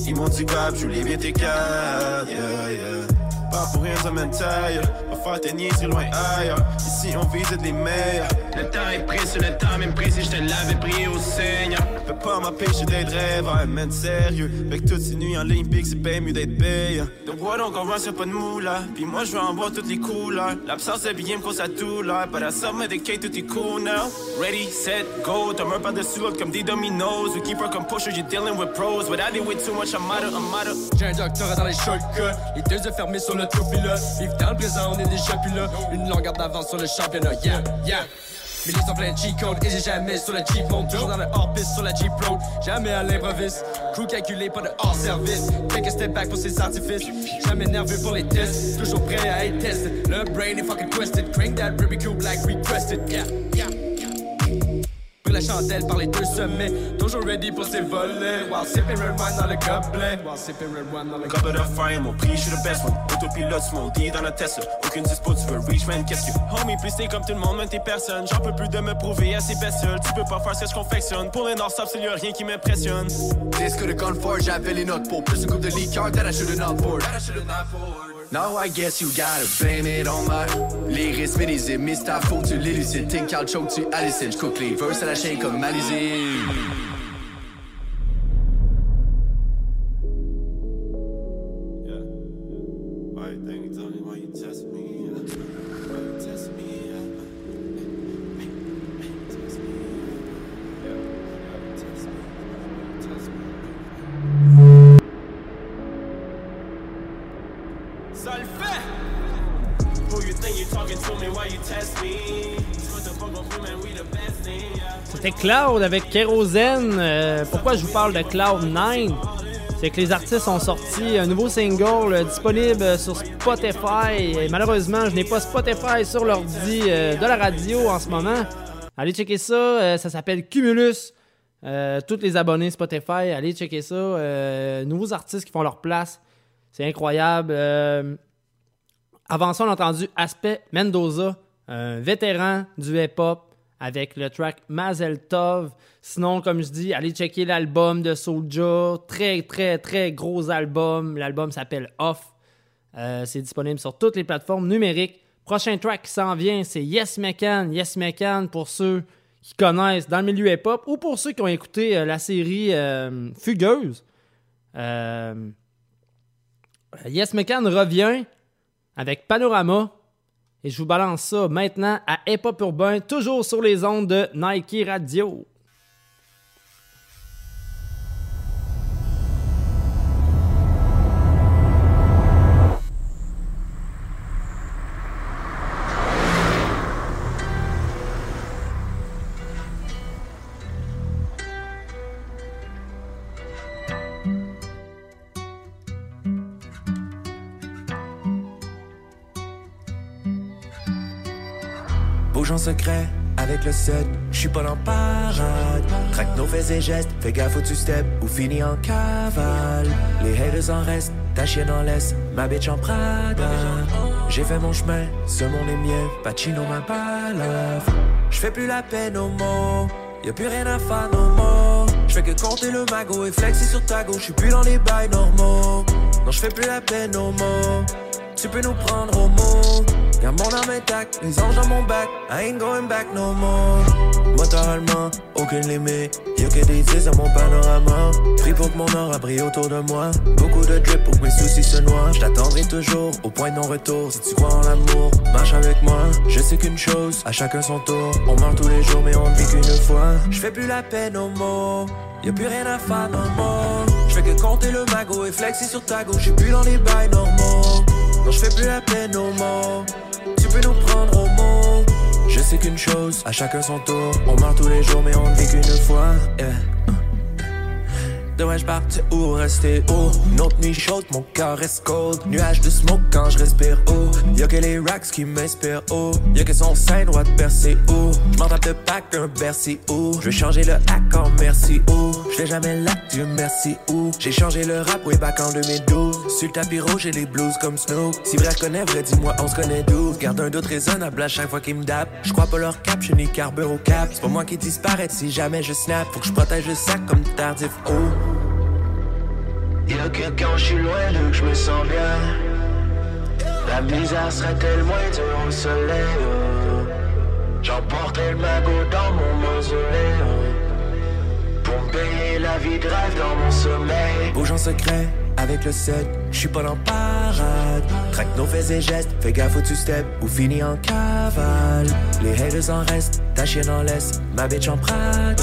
Speaker 22: Ils m'ont dit grave, je les bien tes cartes, yeah, yeah. Pas pour rien, ça m'entaille. Va faire tes niaiseries loin ailleurs. Ici, on visite les meilleurs. Le temps est précieux, le temps même précis, je te l'avais pris au Seigneur. Fais pas m'empêcher d'être rêveur, man, sérieux. Avec toutes ces nuits en ligne, pis c'est bien mieux d'être payé. Donc, ouais, donc on run sur pas de moula. Puis moi, je veux en voir toutes les couleurs. L'absence de billets me cause la douleur. But I submit the cake, tout est cool now. Ready, set, go. T'as un par-dessus comme des dominos. We keep her comme pusher, you're dealing with pros. But I did way too much, I'm out of, I'm out of.
Speaker 9: J'ai un doctorat dans les shortcuts. Les deux yeux fermés sur Vivre dans le présent, on est déjà plus là. Une longueur d'avance sur le championnat. Yeah, yeah. Livres sont pleins de G-code et j'ai jamais sur le G-phone. Toujours dans le hors-piste sur la G-Pro. Jamais à l'improviste. Crew calculé, pas de hors-service. Take a step back pour ces artifices. Jamais nerveux pour les tests. Toujours prêt à être testé. Le brain est fucking twisted. Crank that Ruby Cube like requested. Yeah, yeah. Pris la chandelle par les deux sommets. Toujours ready pour ses volets. While sipping red wine dans le gobelet. While sipping red wine dans le
Speaker 22: Couple de fire, mon prix, je suis le best one. Autopilote, mon D dans la Tesla. Aucune dispo, tu veux reach, man, qu'est-ce que. Homie, plus t'es comme tout le monde, même t'es personne. J'en peux plus de me prouver à ces bestioles. Tu peux pas faire ce que je confectionne. Pour les North Stop, c'est rien qui m'impressionne.
Speaker 21: Disque de Gunford, j'avais les notes pour plus de coupe de liqueur that I should've not poured. Now I guess you gotta blame it on my lyrisme et les hymnes, ta faute, tu l'élucides. Think I'll choke, tu hallucines. J'cook les verses à la chaîne comme Malizine.
Speaker 2: Cloud avec Kérosène. Euh, pourquoi je vous parle de Cloud9? C'est que les artistes ont sorti un nouveau single euh, disponible sur Spotify. Malheureusement, je n'ai pas Spotify sur l'ordi euh, de la radio en ce moment. Allez checker ça. ça s'appelle Cumulus. Tous les abonnés Spotify, allez checker ça. Nouveaux artistes qui font leur place. C'est incroyable. Avant ça, on a entendu Aspect Mendoza, un vétéran du hip-hop avec le track Mazel Tov. Sinon, comme je dis, allez checker l'album de Soulja. Très, très, très gros album. L'album s'appelle Off. Euh, c'est disponible sur toutes les plateformes numériques. Prochain track qui s'en vient, c'est Yes Mecan. Yes Mecan pour ceux qui connaissent dans le milieu hip-hop ou pour ceux qui ont écouté euh, la série euh, Fugueuse. Euh, Yes Mecan revient avec Panorama. Et je vous balance ça maintenant à Hip Hop Urbain, toujours sur les ondes de Nike Radio.
Speaker 23: Avec le set, j'suis pas dans parade. Craque nos faits et gestes, fais gaffe où tu step ou finis en cavale. Les haters en restent, ta chienne en laisse, ma bitch en Prada. J'ai fait mon chemin, ce monde est mien, Pacino ma balave. J'fais plus la peine au mot, y'a plus rien à faire no more. J'fais que compter le magot et flexer sur ta gauche, j'suis plus dans les bails normaux. Non, j'fais plus la peine au mot, tu peux nous prendre au mot. Y'a mon âme intacte, les anges dans mon bac, I ain't going back no more. Motoralement, aucune limite, y'a que des 10 dans mon panorama. Prie pour que mon aura brille autour de moi. Beaucoup de drip pour que mes soucis se noient. J't'attendrai toujours au point de non-retour. Si tu crois en l'amour, marche avec moi. Je sais qu'une chose, à chacun son tour. On meurt tous les jours, mais on ne vit qu'une fois. J'fais plus la peine au mot, y'a plus rien à faire no more. J'fais que compter le magot et flexer sur ta gauche, j'suis plus dans les bails normaux. Non, j'fais plus la peine au mot. Nous prendre au. Je sais qu'une chose, à chacun son tour. On meurt tous les jours, mais on ne vit qu'une fois. Devrais-je partir ou rester haut? Une autre nuit chaude, mon cœur reste cold. Nuage de smoke quand je respire haut. Y'a que les racks qui m'inspirent haut. Y'a que son sein droit de percer haut. J'm'en tape de pack un Bercy haut. Je vais changer le hack en merci haut. J'fais jamais Dieu merci où. J'ai changé le rap way back en 2012. Sur le tapis rouge, j'ai les blues comme Snoop. Si vrai connaît, vrai dis-moi, on se connaît d'où? Garde un doute raisonnable à chaque fois qu'ils me dappent. J'crois pas leur cap, je n'ai carbure au cap. C'est pas moi qui disparaît si jamais je snap. Faut que je protège le sac comme tardif oh.
Speaker 24: Y'a que quand je suis loin d'eux que je me sens bien. La misère serait tellement dure au soleil. oh. J'emportais le magot dans mon mausolée. Pour me payer la vie de dans mon sommeil.
Speaker 23: Bouge en secret avec le set, j'suis pas dans parade. Traque nos faits et gestes, fais gaffe où tu step ou finis en cavale. Les haters en restent, ta chienne en laisse, ma bitch en Prada.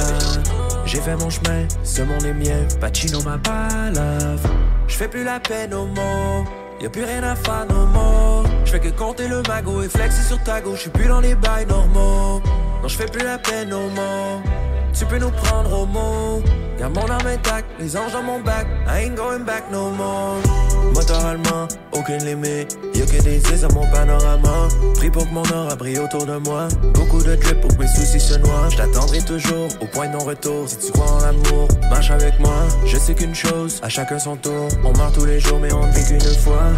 Speaker 23: J'ai fait mon chemin, ce monde est mien, Pacino m'a pas love. Je fais plus la peine aux mots, y a plus rien à faire no more. Je fais que compter le magot et flexer sur ta gauche, je suis plus dans les bails normaux. Non, je fais plus la peine aux mots tu peux nous prendre au mot. Y'a mon arme intacte, les anges dans mon bac. I ain't going back no more. Moteur allemand, aucun limite. Y'a que des îles à mon panorama. Pris pour que mon or a brillé autour de moi. Beaucoup de clips pour que mes soucis se noient. Je t'attendrai toujours au point de non-retour. Si tu crois en l'amour, marche avec moi. Je sais qu'une chose, à chacun son tour. On meurt tous les jours, mais on ne vit qu'une fois.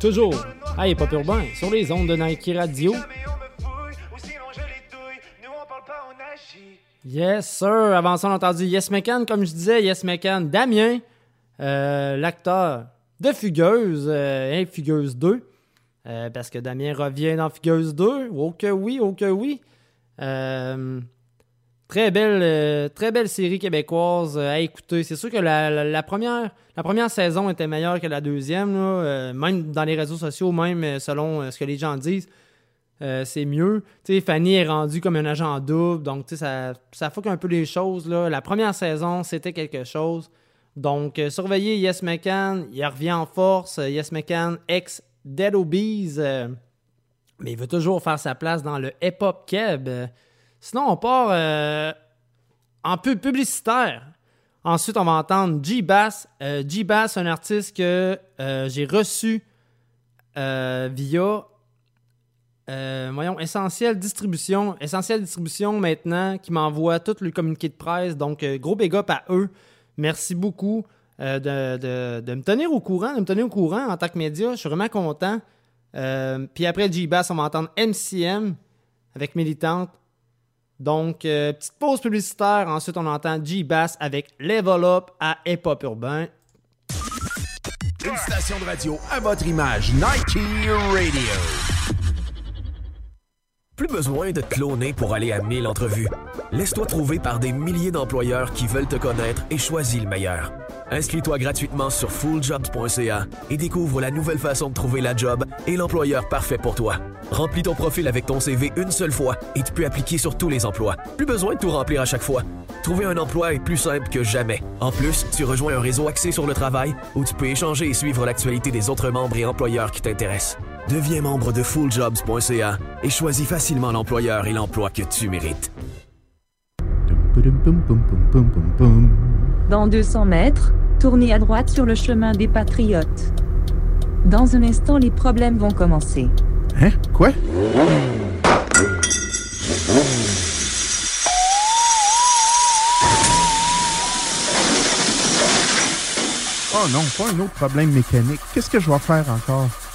Speaker 10: Toujours
Speaker 2: ah, hey, Pop Urbain sur les ondes de Nike Radio. Yes, sir. Avant ça, on a entendu Yes Mecan, comme je disais, Yes Mecan. Damien, euh, l'acteur de Fugueuse, euh, hein, Fugueuse 2. Euh, parce que Damien revient dans Fugueuse 2. Oh que oui, oh que oui. Euh, Très belle, euh, très belle série québécoise euh, à écouter. C'est sûr que la, première, la première saison était meilleure que la deuxième. Euh, même dans les réseaux sociaux, même selon ce que les gens disent, c'est mieux. T'sais, Fanny est rendue comme un agent double, donc ça, ça fout un peu les choses. La première saison, c'était quelque chose. Donc, surveillez Yes McCann. Il revient en force. Yes McCann, ex Dead Obies. mais il veut toujours faire sa place dans le hip-hop keb. Sinon, on part euh, en pub publicitaire. Ensuite, on va entendre G-Bass. Euh, G-Bass, un artiste que euh, j'ai reçu euh, via voyons, Essentiel Distribution. Essentiel Distribution maintenant qui m'envoie tout le communiqué de presse. Donc, gros big up à eux. Merci beaucoup de, de- de me tenir au courant, de me tenir au courant en tant que média. Je suis vraiment content. Puis après G-Bass, on va entendre MCM avec Militante. Donc, euh, petite pause publicitaire. Ensuite, on entend G-Bass avec Level Up à Hip Hop Urbain.
Speaker 23: Une station de radio à votre image, Nike Radio. Plus besoin de te cloner pour aller à 1000 entrevues. Laisse-toi trouver par des milliers d'employeurs qui veulent te connaître et choisis le meilleur. Inscris-toi gratuitement sur fulljobs.ca et découvre la nouvelle façon de trouver la job et l'employeur parfait pour toi. Remplis ton profil avec ton CV une seule fois et tu peux appliquer sur tous les emplois. Plus besoin de tout remplir à chaque fois. Trouver un emploi est plus simple que jamais. En plus, tu rejoins un réseau axé sur le travail où tu peux échanger et suivre l'actualité des autres membres et employeurs qui t'intéressent. Deviens membre de fulljobs.ca et choisis facilement l'employeur et l'emploi que tu mérites.
Speaker 25: Dans 200 mètres, tournez à droite sur le chemin des Patriotes. Dans un instant, les problèmes vont commencer.
Speaker 6: Hein? Quoi? Oh non, pas un autre problème mécanique. Qu'est-ce que je vais faire encore?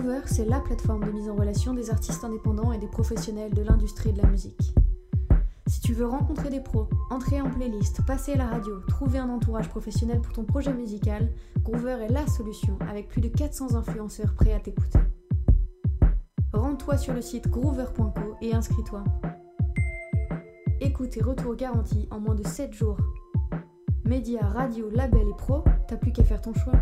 Speaker 26: Groover, c'est la plateforme de mise en relation des artistes indépendants et des professionnels de l'industrie de la musique. Si tu veux rencontrer des pros, entrer en playlist, passer à la radio, trouver un entourage professionnel pour ton projet musical, Groover est la solution avec plus de 400 influenceurs prêts à t'écouter. Rends-toi sur le site groover.co et inscris-toi. Écoute et retour garantis en moins de 7 jours. Médias, radio, label et pro, t'as plus qu'à faire ton choix.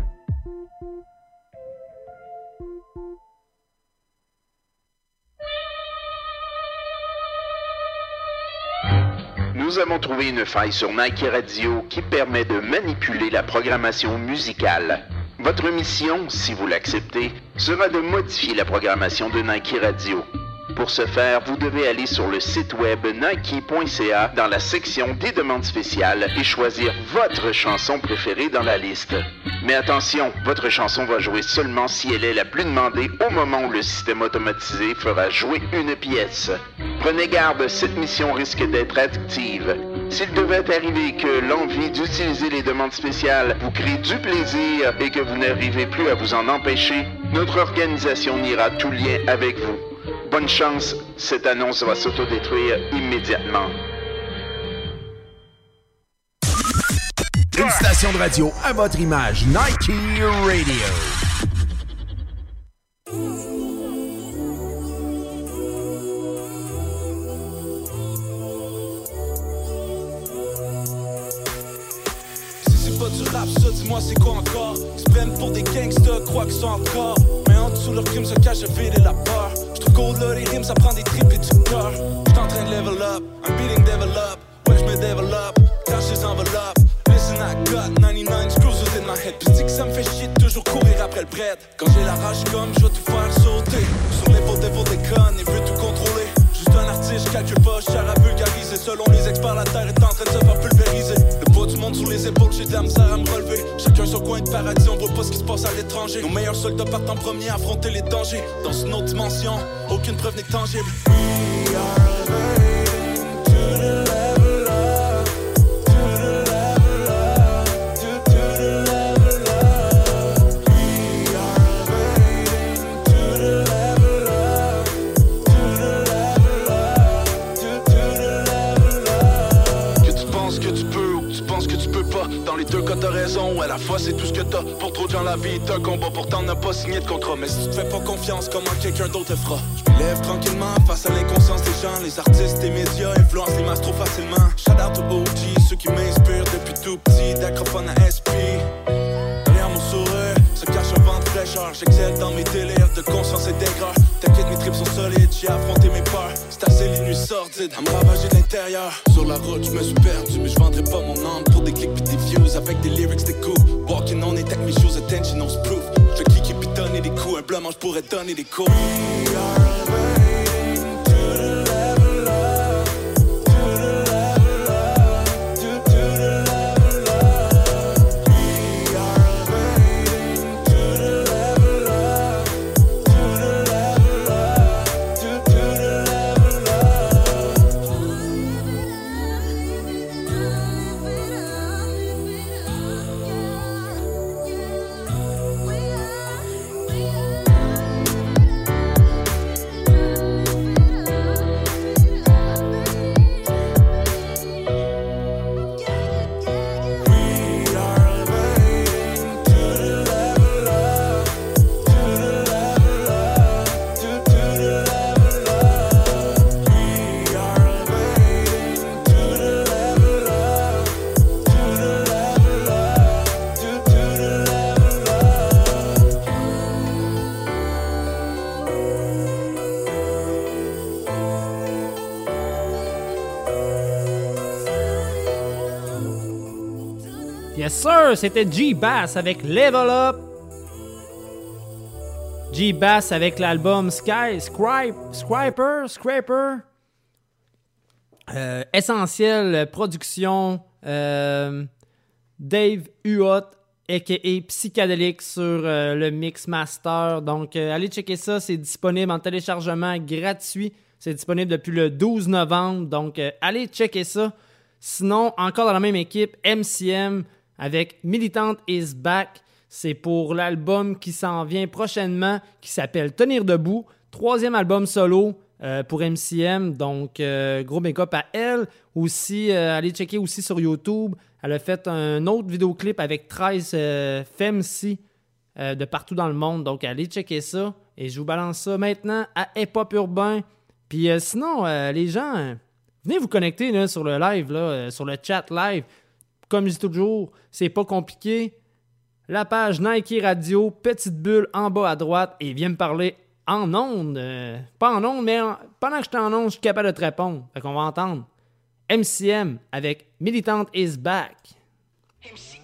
Speaker 27: Nous avons trouvé une faille sur Nike Radio qui permet de manipuler la programmation musicale. Votre mission, si vous l'acceptez, sera de modifier la programmation de Nike Radio. Pour ce faire, vous devez aller sur le site web nike.ca dans la section des demandes spéciales et choisir votre chanson préférée dans la liste. Mais attention, votre chanson va jouer seulement si elle est la plus demandée au moment où le système automatisé fera jouer une pièce. Prenez garde, cette mission risque d'être addictive. S'il devait arriver que l'envie d'utiliser les demandes spéciales vous crée du plaisir et que vous n'arrivez plus à vous en empêcher, notre organisation niera tout lien avec vous. Bonne chance, cette annonce va s'autodétruire immédiatement.
Speaker 23: Une station de radio à votre image, Nike Radio.
Speaker 22: c'est quoi encore? Ils se prennent pour des gangsters, croient qu'ils sont encore. Mais en dessous leur crime se cache le vide et la peur. Je trouve cold là les rimes, ça prend des tripes et du cœur. J'suis en train de level up, I'm beating devil up. Ouais j'me développe, cache les enveloppes. Listen I got 99 screws within my head. Puis que ça me fait chier toujours courir après le prêtre. Quand j'ai la rage comme, je veux tout faire sauter. Sur les faux défauts des connes, ils veulent tout contrôler. Juste un artiste, je calcule pas, je à vulgariser Selon les experts, la terre est en train de se faire plus sous les épaules, j'ai de la misère à me relever. Chacun son coin de paradis, on voit pas ce qui se passe à l'étranger. Nos meilleurs soldats partent en premier à affronter les dangers. Dans une autre dimension, aucune preuve n'est tangible. We are raison. À la fois, c'est tout ce que t'as. Pour trop de gens, la vie est un combat. Pourtant, n'a pas signé de contrat. Mais si tu te fais pas confiance, comment quelqu'un d'autre le fera? Je me lève tranquillement face à l'inconscience des gens. Les artistes et médias influencent les masses trop facilement. Shout out OG, ceux qui m'inspirent depuis tout petit. D'acrophone à SP. Vent. J'excelle dans mes délires de conscience et d'aigreur. T'inquiète, mes tripes sont solides. J'ai affronté mes peurs. C'est assez les nuits sordides à me ravager de l'intérieur. Sur la route, je me suis perdu, mais je vendrai pas mon âme pour des clics pis des views avec des lyrics des coups. Walking on avec mes shoes, attention, on proof. Je kick et puis donner des coups. Blanc, je pourrais donner des coups. We are
Speaker 2: c'était G-Bass avec Level Up. G-Bass avec l'album Sky Scripe, Scriper, Scraper. Euh, essentiel production euh, Dave Huot aka Psychedelic sur euh, le Mix Master. Donc allez checker ça, c'est disponible en téléchargement gratuit. C'est disponible depuis le 12 novembre. Donc allez checker ça. Sinon, encore dans la même équipe, MCM avec Militant is Back. C'est pour l'album qui s'en vient prochainement, qui s'appelle Tenir debout. Troisième album solo euh, pour MCM. Donc, euh, gros make-up à elle. Aussi, euh, allez checker aussi sur YouTube. Elle a fait un autre vidéoclip avec 13 euh, Femmes-ci euh, de partout dans le monde. Donc, allez checker ça. Et je vous balance ça maintenant à Hip Hop Urbain. Puis sinon, les gens, venez vous connecter sur le live, sur le chat live. Comme je dis toujours, c'est pas compliqué. La page Nike Radio, petite bulle en bas à droite, et viens me parler en ondes. euh, pas en ondes, mais en- pendant que je suis en ondes, je suis capable de te répondre. Fait qu'on va entendre MCM avec Militant is Back.
Speaker 28: Militante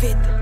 Speaker 28: fit.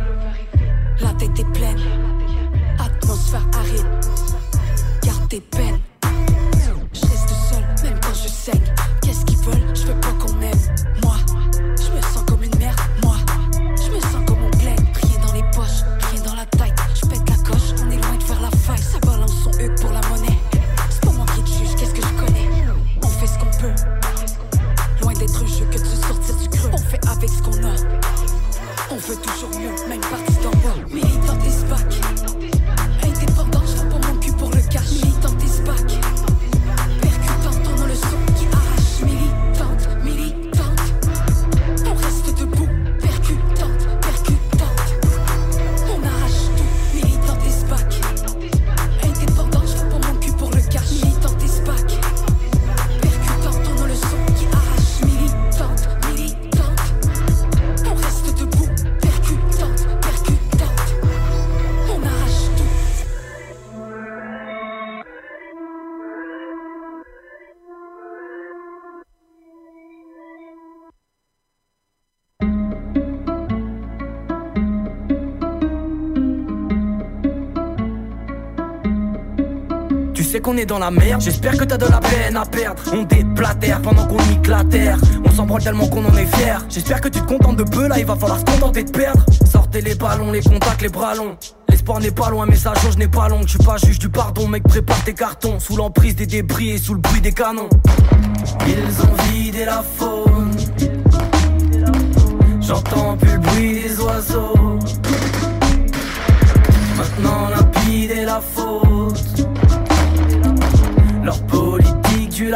Speaker 28: Qu'on est
Speaker 9: dans la merde, j'espère que t'as de la peine à perdre. On déblatère pendant qu'on nique terre. On s'en branle tellement qu'on en est fier. J'espère que tu te contentes de peu, là il va falloir se contenter de perdre. Sortez les ballons, les contacts, les bras longs. L'espoir n'est pas loin, mais sa jauge n'est pas longue. Je suis pas juge du pardon, mec, prépare tes cartons. Sous l'emprise des débris et sous le bruit des canons. Ils ont vidé la faune. J'entends plus le bruit des oiseaux. Maintenant la bide est la faute. Le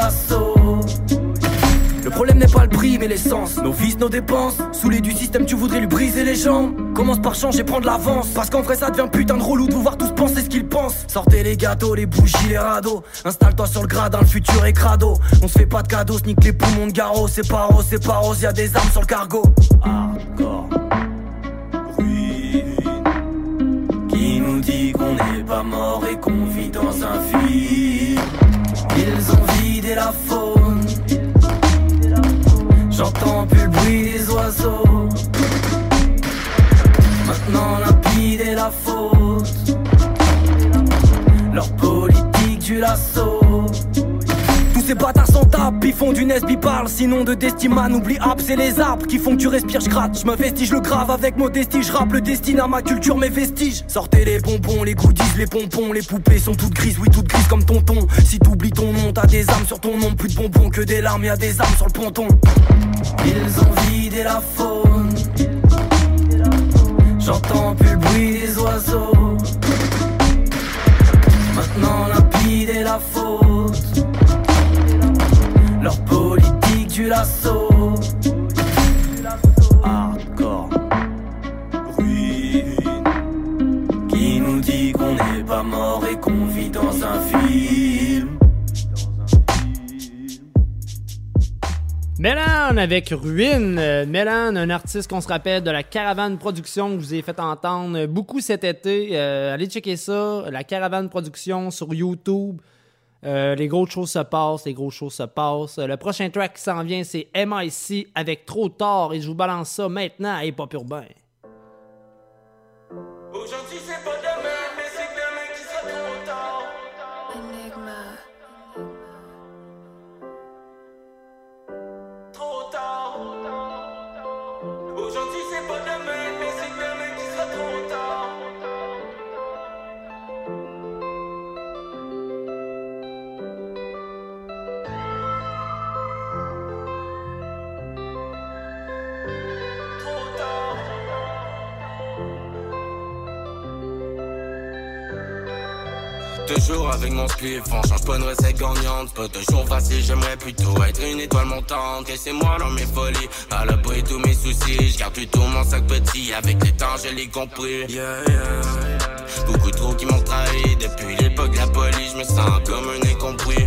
Speaker 9: problème n'est pas le prix mais l'essence. Nos vices, nos dépenses. Les du système tu voudrais lui briser les jambes. Commence par changer, prendre l'avance. Parce qu'en vrai ça devient putain de relou de vous voir tous penser ce qu'ils pensent. Sortez les gâteaux, les bougies, les radeaux. Installe-toi sur le gradin, le futur est crado. On se fait pas de cadeaux, snique les poumons de garrot C'est pas rose, c'est pas rose, y'a des armes sur le cargo. Hardcore tapent, ils font du Nesby parle. Sinon de Destiman, oublie hop, c'est les arbres qui font que tu respires, je gratte. Je m'investis, je le grave avec modestie, je rappe le destin à ma culture, mes vestiges. Sortez les bonbons, les goodies, les pompons, les poupées sont toutes grises, oui, toutes grises comme tonton. Si t'oublies ton nom, t'as des armes sur ton nom, plus de bonbons que des larmes, y'a des armes sur le ponton. Ils ont vidé la faune. J'entends plus le bruit des oiseaux. Maintenant la bide est la faute. Du lasso. Hardcore. Ruine. Qui nous dit qu'on n'est pas mort et qu'on vit dans un film?
Speaker 2: Mélan avec Ruine. Euh, Mélan, un artiste qu'on se rappelle de la Caravane Production que je vous ai fait entendre beaucoup cet été. Euh, allez checker ça, la Caravane Production sur YouTube. Euh, les grosses choses se passent, les grosses choses se passent. Euh, le prochain track qui s'en vient, c'est MIC avec Trop Tard et je vous balance ça maintenant à Hip Hop Urbain.
Speaker 29: Mon change pas de recette gagnante. C'est pas toujours facile, j'aimerais plutôt être une étoile montante. Laissez-moi dans mes folies, à l'abri tous mes soucis. Je garde plutôt mon sac petit, avec les temps je l'ai compris. Yeah, yeah. Beaucoup trop qui m'ont trahi, depuis l'époque de la police Je me sens comme un incompris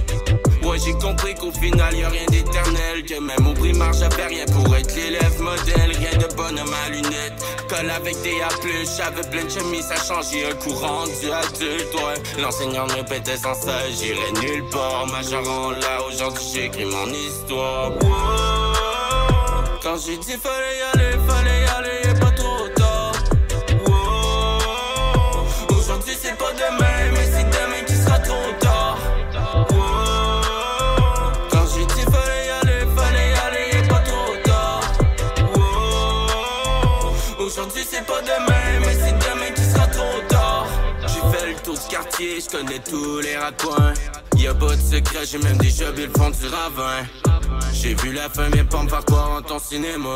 Speaker 29: j'ai compris qu'au final y a rien d'éternel Que même au primaire j'avais rien pour être l'élève modèle. Rien de bonhomme à lunettes. Colle avec des A+, j'avais plein de chemises à changer Un courant du adulte, L'enseignant me répétait sans ça, j'irai nulle part. Majorant là, aujourd'hui j'écris mon histoire. Quand j'ai dit fallait je connais tous les raccoins. Y'a pas de secret, j'ai même déjà bu le fond du ravin. J'ai vu la fin, mais pas me faire croire en ton cinéma.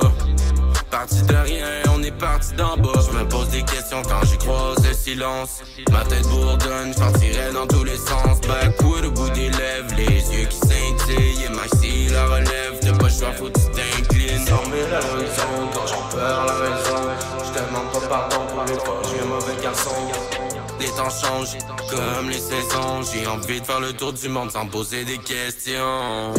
Speaker 29: Parti de rien, on est parti d'en bas. Je me pose des questions quand j'y croise le silence. Ma tête bourdonne, j'partirais dans tous les sens. Backwood au bout des lèvres, les yeux qui scintillent. Et Maxi la relève, t'as pas choix, faut que tu t'inclines. Mille à l'horizon, quand j'en perds la raison. Je demande pas pardon pour les fois, je suis un mauvais garçon. Les temps changent, comme les saisons. J'ai envie de faire le tour du monde sans poser des questions.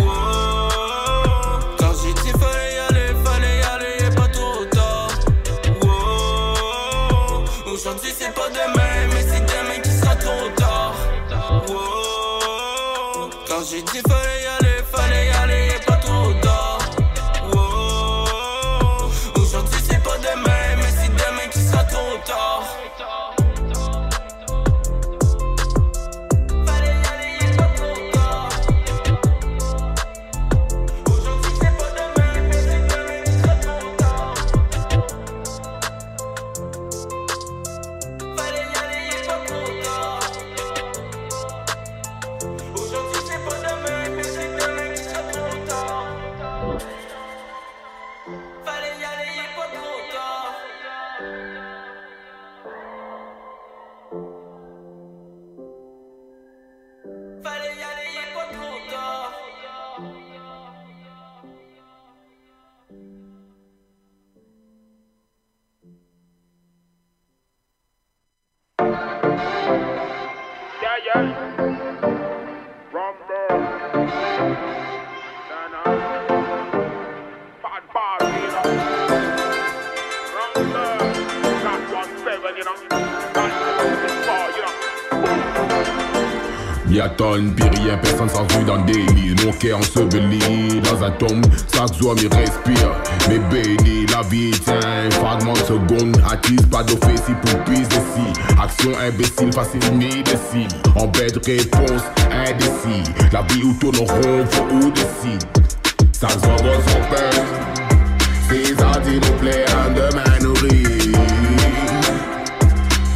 Speaker 30: Pis rien, personne sans rue dans des lits Mon cœur enseveli dans un tombe, chaque jour m'y respire. Mais béni, la vie tient, fragment de seconde. Attise pas d'office pour pisse ici Action imbécile, facile, ni décide En bête réponse, indécis La vie où tourne rond, faut ou décide. Ça se voit son peur C'est ça, s'il nous plaît, un demain nourri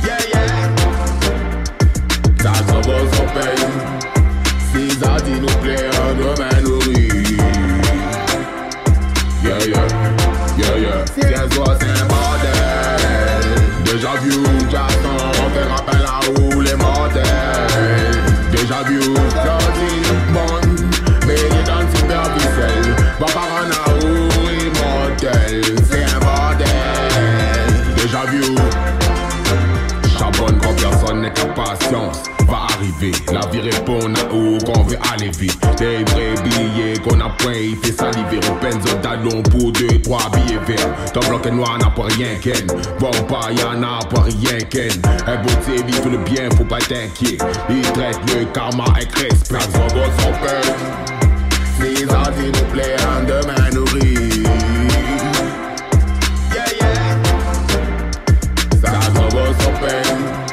Speaker 30: Yeah, yeah. Ça s'en va sans peine Si ça La vie répond à où qu'on veut aller vite. Des vrais billets qu'on a point, il fait saliver. Un talon pour deux, trois billets verts. Ton bloc est noir n'a pas rien qu'elle Bon pas y'en a pas rien qu'elle Un beau TV fait le bien, faut pas t'inquiéter. Il traite le karma avec respect. Son gros son peur ça s'il nous plaît, demain nourri Yeah yeah. Va sans peine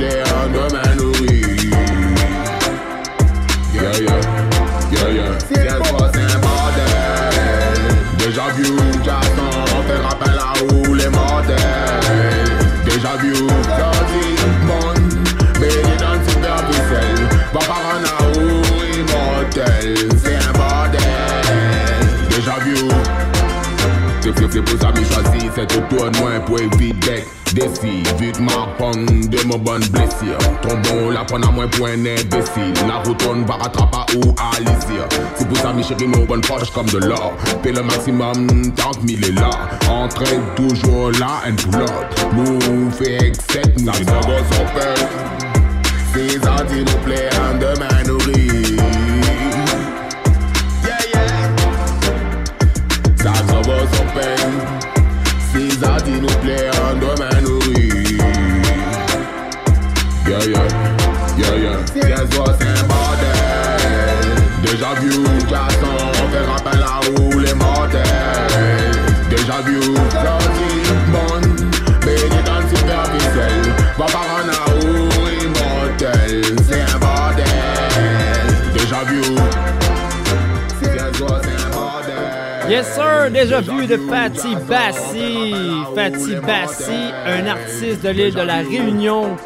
Speaker 30: plaît Yeah yeah, yeah yeah. C'est un bordel. Déjà vu j'attends On fait rappel à où les mortels Déjà vu sorti bon Béni dans le superficiel Va par un à où immortel. C'est un bordel. Déjà vu c'est pour ça que j'ai choisi cette tour moins pour éviter défi Vite ma pomme de mon bonne blessure Tombons la prendre à moins pour un imbécile La route on va rattraper ou à l'isir C'est pour ça mes chéris nos bonnes poches comme de l'or Paye le maximum tant que mille est là Entraîne toujours là un pull up Nous fait excès nous les avons son peur Si ça dit nous plaît un demain Yeah Si ça dit nous plaît un demain nourri Yeah yeah, yeah yeah. Toi c'est un bordel. Déjà vu j'attends On fait rappel à où les mortels. Déjà vu
Speaker 2: Yes sir, déjà vu de Fatty Bassi. Fatty Bassi, un artiste de l'île de la Réunion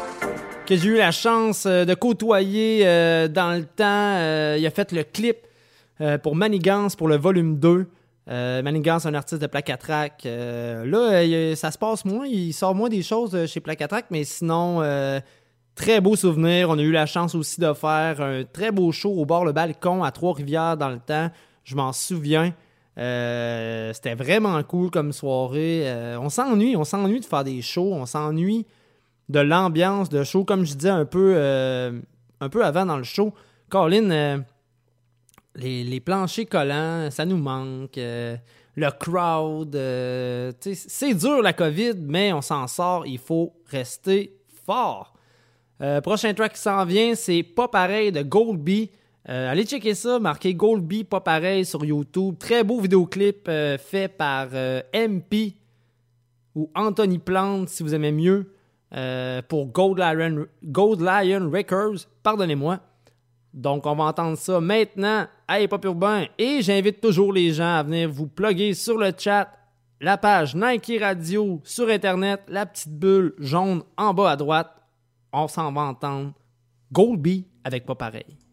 Speaker 2: que j'ai eu la chance euh, de côtoyer euh, dans le temps. Euh, il a fait le clip pour Manigance pour le volume 2. Euh, Manigance, un artiste de Placatrac. Là, ça se passe moins. Il sort moins des choses chez Placatrac, mais sinon, très beau souvenir. On a eu la chance aussi de faire un très beau show au bord le balcon à Trois-Rivières dans le temps. Je m'en souviens. Euh, C'était vraiment cool comme soirée. Euh, on s'ennuie, on s'ennuie de faire des shows, on s'ennuie de l'ambiance de show, comme je disais un peu, euh, un peu avant dans le show. Colin, les, les planchers collants, ça nous manque. le crowd, c'est dur la COVID, mais on s'en sort. Il faut rester fort. Prochain track qui s'en vient, c'est Pas pareil de Goldby. Euh, allez checker ça, marquez Goldby Pas pareil sur YouTube. Très beau vidéoclip euh, fait par euh, MP ou Anthony Plante, si vous aimez mieux, pour Gold Lion, Gold Lion Records. Pardonnez-moi. Donc, on va entendre ça maintenant à Hip Hop Urbain. Et j'invite toujours les gens à venir vous plugger sur le chat la page Nike Radio sur Internet, la petite bulle jaune en bas à droite. On s'en va entendre Goldby avec Pas Pareil.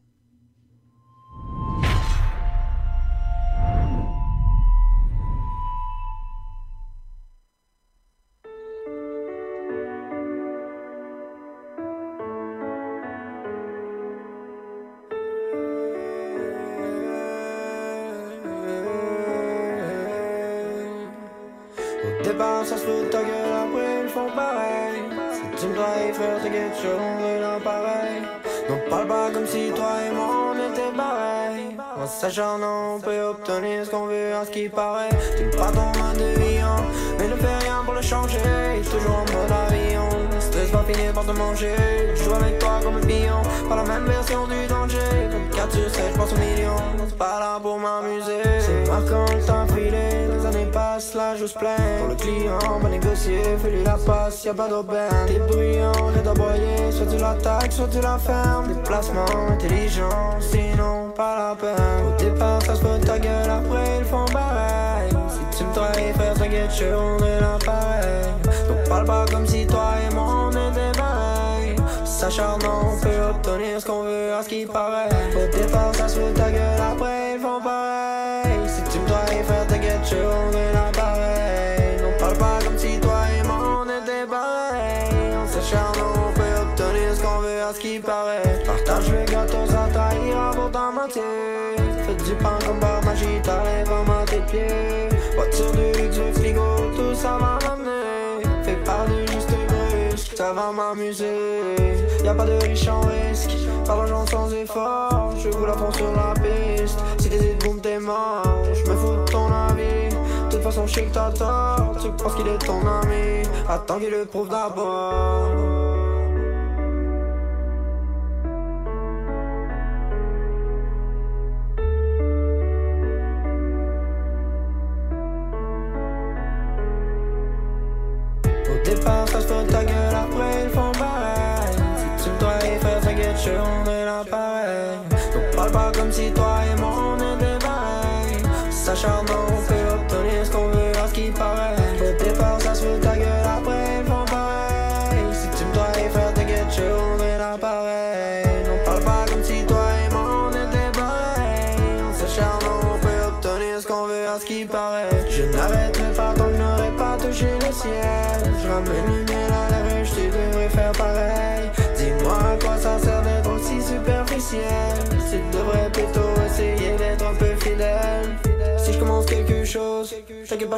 Speaker 31: Je joue avec toi comme un pion, pas la même version du danger. Comme 4 sur 7, je pense aux millions. C'est pas là pour m'amuser. C'est marquant le temps filé, les années passent, là j'ose plein. Pour le client, va négocier, fais-lui la passe, y'a pas d'aubaine. T'es bruyant, j'ai d'envoyer, soit tu l'attaques, soit tu la fermes. Déplacement intelligent, sinon pas la peine. Au départ, ça se ta gueule, après ils font pareil. Si tu me trahis, frère, t'inquiète, je rendrai l'appareil. S'acharnant, on peut obtenir ce qu'on veut à ce qui paraît. Au départ, ça se ta gueule, après ils font pareil. Si tu me trahis, frère, t'inquiète, je rendrai l'appareil. Donc parle pas comme si toi et moi on était pareil. En s'acharnant, on peut obtenir ce qu'on veut à ce qui paraît. Partage le gâteau, ça trahira pour ta moitié. Fais du pain comme par magie, t'arrives à tes pieds. Ça va m'amuser. Y'a pas de riche en risque, pas d'argent sans effort. Je vous la prends sur la piste. Si t'hésites, boum, t'es mort. Je me fous de ton avis. De toute façon, je sais que t'as tort. Tu penses qu'il est ton ami. Attends qu'il le prouve d'abord. Départ, ça se je rendrai l'appareil. Donc parle pas comme si toi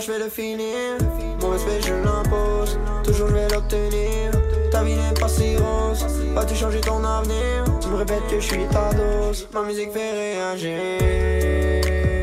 Speaker 31: je vais le finir. Mon respect, je l'impose. Toujours, je vais l'obtenir. Ta vie n'est pas si rose. Vas-tu changer ton avenir? Tu me répètes que je suis ta dose. Ma musique fait réagir.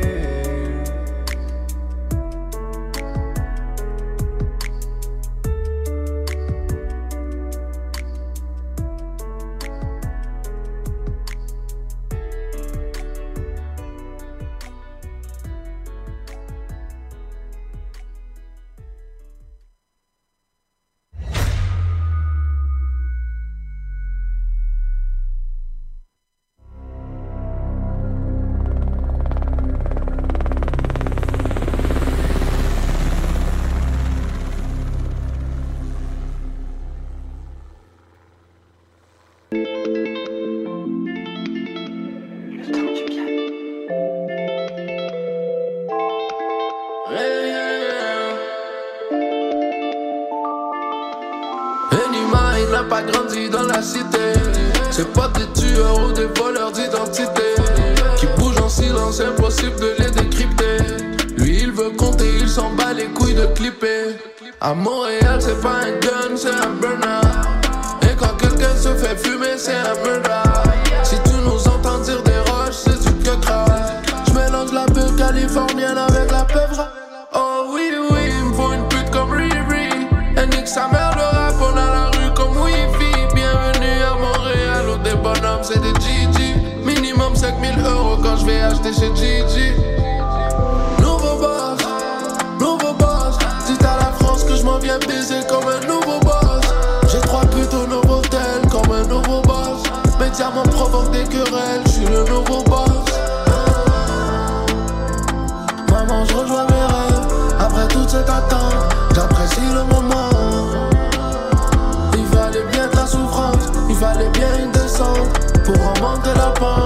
Speaker 32: C'est pas des tueurs ou des voleurs d'identité. Qui bougent en silence, impossible de les décrypter. Lui, il veut compter, il s'en bat les couilles de clipper. À Montréal, c'est pas un gun, c'est un burner. Et quand quelqu'un se fait fumer, c'est un murder. Toute cette attente, j'apprécie le moment. Il fallait bien de la souffrance, il fallait bien une descente pour remonter la pente.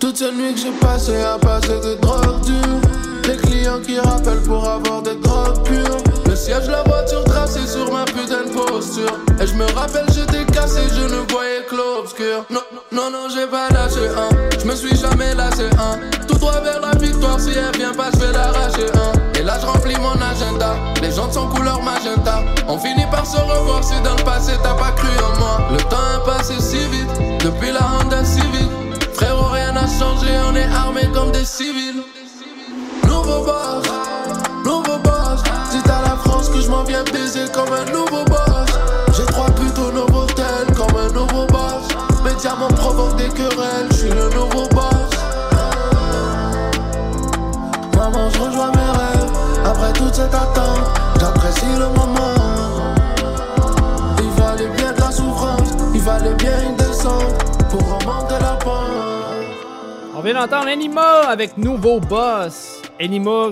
Speaker 32: Toutes ces nuits que j'ai passées à passer des drogues dures. Les clients qui rappellent pour avoir des drogues pures. Le siège, la voiture tracée sur ma putain de posture. Et je me rappelle, j'étais cassé, je ne voyais que l'obscur. J'ai pas lâché un. Je me suis jamais lassé un. Tout droit vers la victoire, si elle vient pas, je vais l'arracher un. Et là, je remplis mon agenda. Les gens sont couleur magenta. On finit par se revoir si dans le passé t'as pas cru en moi. Le temps est passé si vite, depuis la Honda Civic. Frérot, rien n'a changé, on est armés comme des civils. Nouveau boss, nouveau boss. Dites à la France que je m'en viens baiser comme un nouveau boss. Provoquent des querelles, je suis le nouveau boss. Maman, je rejoins mes rêves. Après toute cette attente, j'apprécie le moment. Il fallait bien de la souffrance, il fallait bien une descente pour remonter la pente.
Speaker 2: On vient d'entendre Anima avec Nouveau Boss. Anima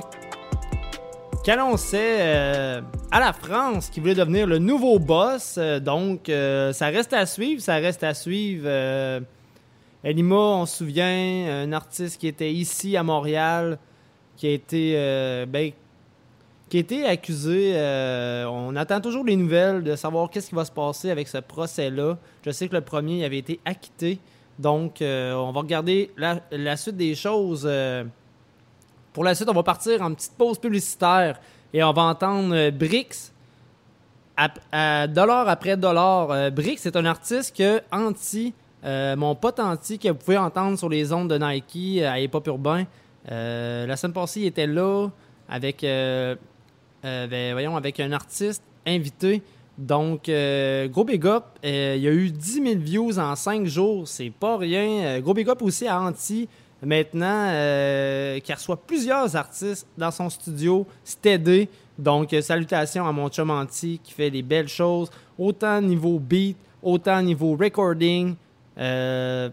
Speaker 2: qui annonçait euh, à la France qu'il voulait devenir le nouveau boss. Euh, donc, euh, ça reste à suivre, ça reste à suivre. Euh, Anima, on se souvient, un artiste qui était ici à Montréal, qui a été, euh, ben, qui a été accusé. euh, on attend toujours les nouvelles de savoir qu'est-ce qui va se passer avec ce procès-là. Je sais que le premier avait été acquitté. Donc, euh, on va regarder la, suite des choses. euh. pour la suite, on va partir en petite pause publicitaire et on va entendre euh, Brix à, à dollar après dollar. Euh, Brix, c'est un artiste que Anti, euh, mon pote Anti, que vous pouvez entendre sur les ondes de Nike euh, à Hip-Hop Urbain, euh, la semaine passée, il était là avec, euh, euh, ben, voyons, avec un artiste invité. Donc, euh, gros big up. Euh, il y a eu 10 000 views en 5 jours. C'est pas rien. Euh, gros big up aussi à Anti, maintenant, euh, qui reçoit plusieurs artistes dans son studio. Aidé. Donc, euh, salutations à mon chum qui fait des belles choses, autant niveau beat, autant niveau recording. Euh,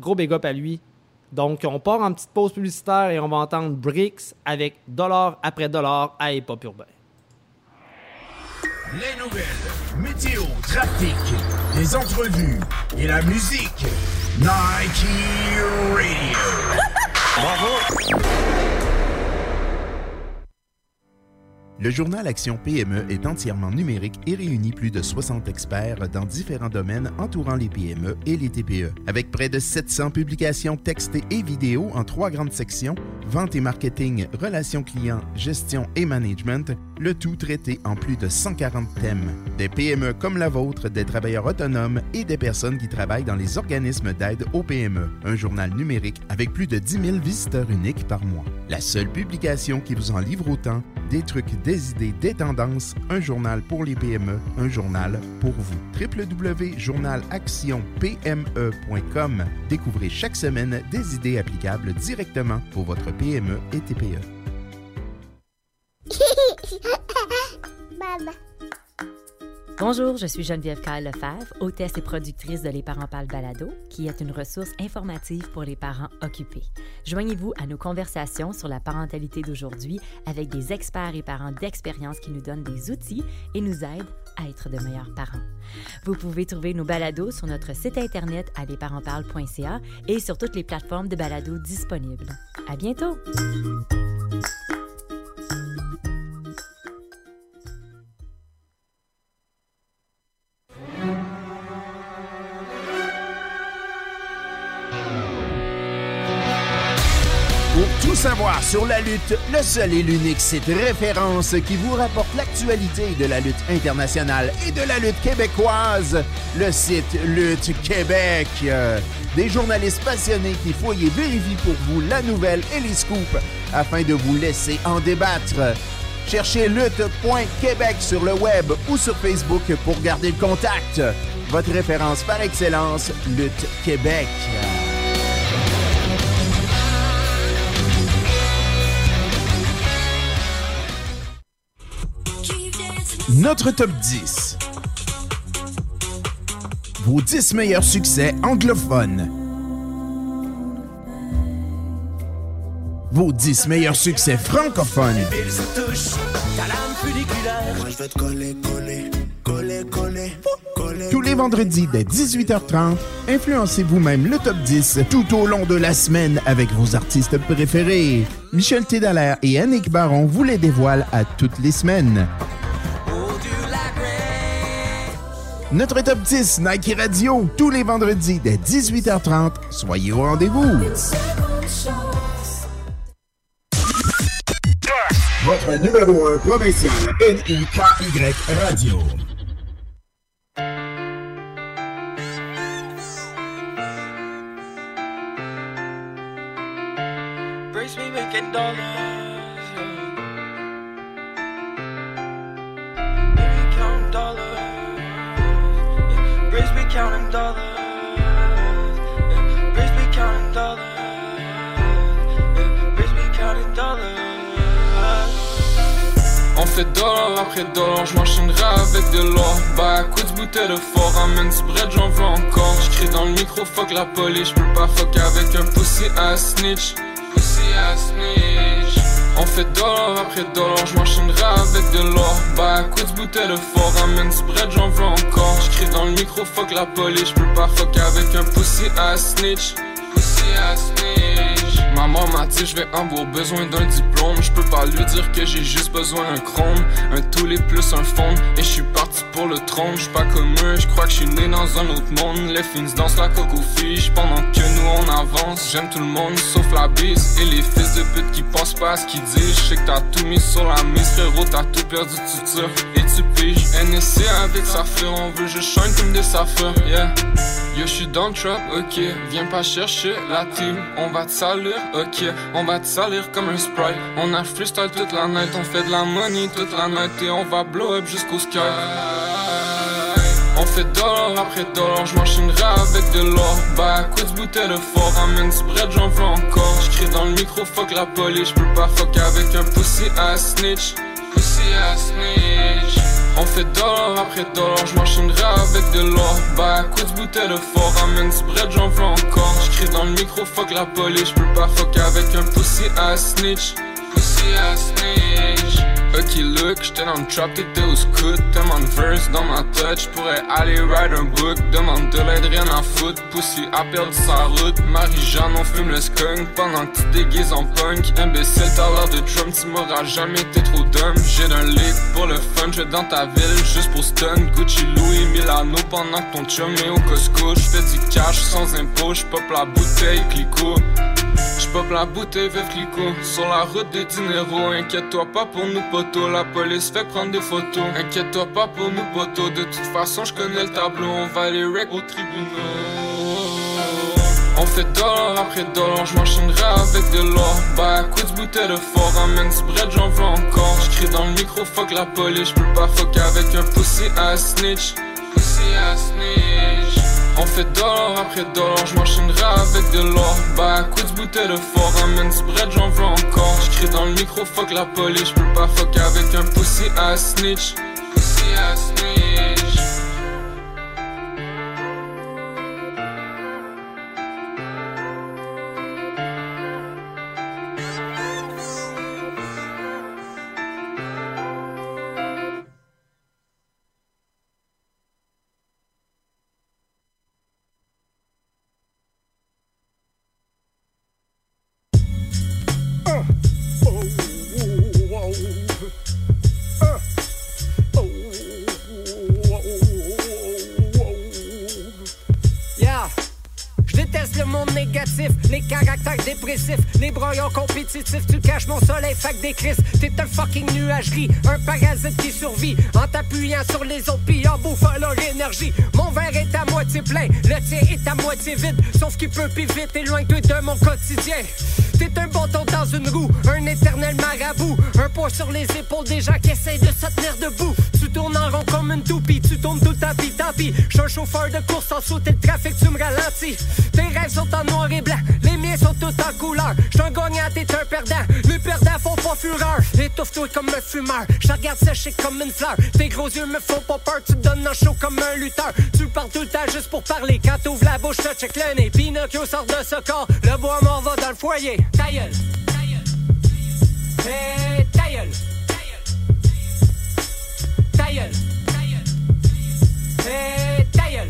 Speaker 2: gros big up à lui. Donc, on part en petite pause publicitaire et on va entendre Bricks avec dollar après dollar à Hip Hop Urbain.
Speaker 33: Les nouvelles, météo, trafic, les entrevues et la musique. Nike Radio. Bravo.
Speaker 6: Le journal Action PME est entièrement numérique et réunit plus de 60 experts dans différents domaines entourant les PME et les TPE. Avec près de 700 publications textées et vidéos en trois grandes sections, vente et marketing, relations clients, gestion et management, le tout traité en plus de 140 thèmes. Des PME comme la vôtre, des travailleurs autonomes et des personnes qui travaillent dans les organismes d'aide aux PME. Un journal numérique avec plus de 10 000 visiteurs uniques par mois. La seule publication qui vous en livre autant, des trucs, des idées, des tendances, un journal pour les PME, un journal pour vous. www.journalactionpme.com. Découvrez chaque semaine des idées applicables directement pour votre PME et TPE. [LAUGHS]
Speaker 34: Bonjour, je suis Geneviève Kyle Lefebvre, hôtesse et productrice de Les Parents Parlent Balado, qui est une ressource informative pour les parents occupés. Joignez-vous à nos conversations sur la parentalité d'aujourd'hui avec des experts et parents d'expérience qui nous donnent des outils et nous aident à être de meilleurs parents. Vous pouvez trouver nos balados sur notre site internet à lesparentsparlent.ca et sur toutes les plateformes de balados disponibles. À bientôt!
Speaker 6: Tout savoir sur la lutte, le seul et l'unique site référence qui vous rapporte l'actualité de la lutte internationale et de la lutte québécoise, le site Lutte Québec. Des journalistes passionnés qui fouillent vérifient pour vous la nouvelle et les scoops afin de vous laisser en débattre. Cherchez lutte.québec sur le web ou sur Facebook pour garder le contact. Votre référence par excellence, Lutte Québec. Notre top 10. Vos 10 meilleurs succès anglophones. Vos 10 meilleurs succès francophones. Tous les vendredis dès 18h30, influencez vous-même le top 10 tout au long de la semaine avec vos artistes préférés. Michel Tédalaire et Annick Baron vous les dévoilent à toutes les semaines. Notre top 10 Nike Radio, tous les vendredis dès 18h30. Soyez au rendez-vous.
Speaker 33: Votre numéro 1 provincial N-I-K-Y Radio.
Speaker 35: On fait dollar après dollar, j'm'enchaînerai avec de l'or. Bah à coup de bouteille de fort, ramène ce bread, j'en veux encore. J'crie dans le micro, fuck la police, j'peux pas fuck avec un pussy ass snitch On fait dollar après dollar, j'm'enchaînerai avec de l'or. Bah à coup de bouteille de fort, ramène ce bread, j'en veux encore. J'crie dans le micro, fuck la police, j'peux pas fuck avec un pussy ass snitch Maman m'a dit je vais avoir besoin d'un diplôme. Je peux pas lui dire que j'ai juste besoin d'un chrome. Un toulet plus un fond Et je suis parti pour le trône. Je pas comme eux, je crois que je suis né dans un autre monde. Les fins dansent la coco fiche Pendant que nous on avance J'aime tout le monde sauf la bise. Et les fils de pute qui pensent pas à ce qu'ils disent. Je sais que t'as tout mis sur la mise Frérot t'as tout perdu tu tires NSC avec sa fleur On veut je shine comme des saphir Yeah Yo, je suis dans le trap, ok. Viens pas chercher la team. On va te salir, ok. On va te salir comme un sprite. On a freestyle toute la night. On fait de la money toute la night. Et on va blow up jusqu'au sky. On fait dollar après dollar, j'm'enchaînerai avec de l'or Bah à coup de bouteille de fort, ramène ce bread, j'en veux encore J'crie dans le micro, fuck la police, j'peux pas fuck avec un pussy ass snitch Pussy ass snitch On fait dollar après dollar, j'm'enchaînerai avec de l'or. Bah à coup de bouteille de fort, ramène ce bread, j'en veux encore J'crie dans le micro, fuck la police, j'peux pas fuck avec un pussy ass snitch. Pussy ass snitch Ok look, j'étais dans le trap, t'étais au scout. Tellement de verse dans ma tête, j'pourrais aller write un book. Demande de l'aide, rien à foutre Pussy a perdu sa route. Marie-Jeanne, on fume le skunk Pendant que tu déguises en punk. Imbécile, t'as l'air de Trump Tu m'auras jamais été trop dumb. J'ai d'un lick pour le fun, je vais dans ta ville Juste pour stun, Gucci, Louis, Milano Pendant que ton chum est au Costco. J'fais du cash sans impôt, j'pop la bouteille, clico J'pop la bouteille, veuf clico Sur la route des dineros Inquiète-toi pas pour nous potos La police fait prendre des photos. Inquiète-toi pas pour nous potos De toute façon j'connais le tableau. On va les rec au tribunal. On fait dollar après dollar. J'm'enchaînerai avec de l'or. Bah à coup de bouteille de fort. Ramène ce bread j'en veux encore. J'crie dans le micro fuck la police. J'peux pas fuck avec un pussy ass snitch. Pussy ass snitch on fait dollar après dollar, j'm'enchaînerai avec de l'or. Bah à coup de bouteille de fort, ramène ce bread, j'en veux encore. J'crie dans le micro, fuck la police, j'peux pas fuck avec un pussy ass snitch
Speaker 36: compétitifs. Tu caches mon soleil, fac des crises. T'es un fucking nuagerie, un parasite qui survit en t'appuyant sur les autres puis en bouffant leur énergie. Mon verre est à moitié plein, le tien est à moitié vide. Sauf qu'il peut plus vite, éloigne-toi de mon quotidien. T'es un bâton dans une roue, un éternel marabout. Un poids sur les épaules des gens qui essayent de se tenir debout. Tu tournes en rond comme une toupie, tu tournes tout le temps pis tant pis. J'suis un chauffeur de course sans sauter le trafic, tu me ralentis. Tes rêves sont en noir et blanc, les miens sont tous en couleur. J'suis un gagnant, t'es un perdant. Les perdants font pas fureur. Étouffe-toi comme un fumeur, je regarde sécher comme une fleur. Tes gros yeux me font pas peur, tu donnes un chaud comme un lutteur. Tu parles tout le temps juste pour parler. Quand t'ouvres la bouche, te check le nez. Pinocchio sort de ce corps, le bois mort va dans le foyer. Ta gueule. Hey, ta gueule. Ta gueule. Hey, ta gueule.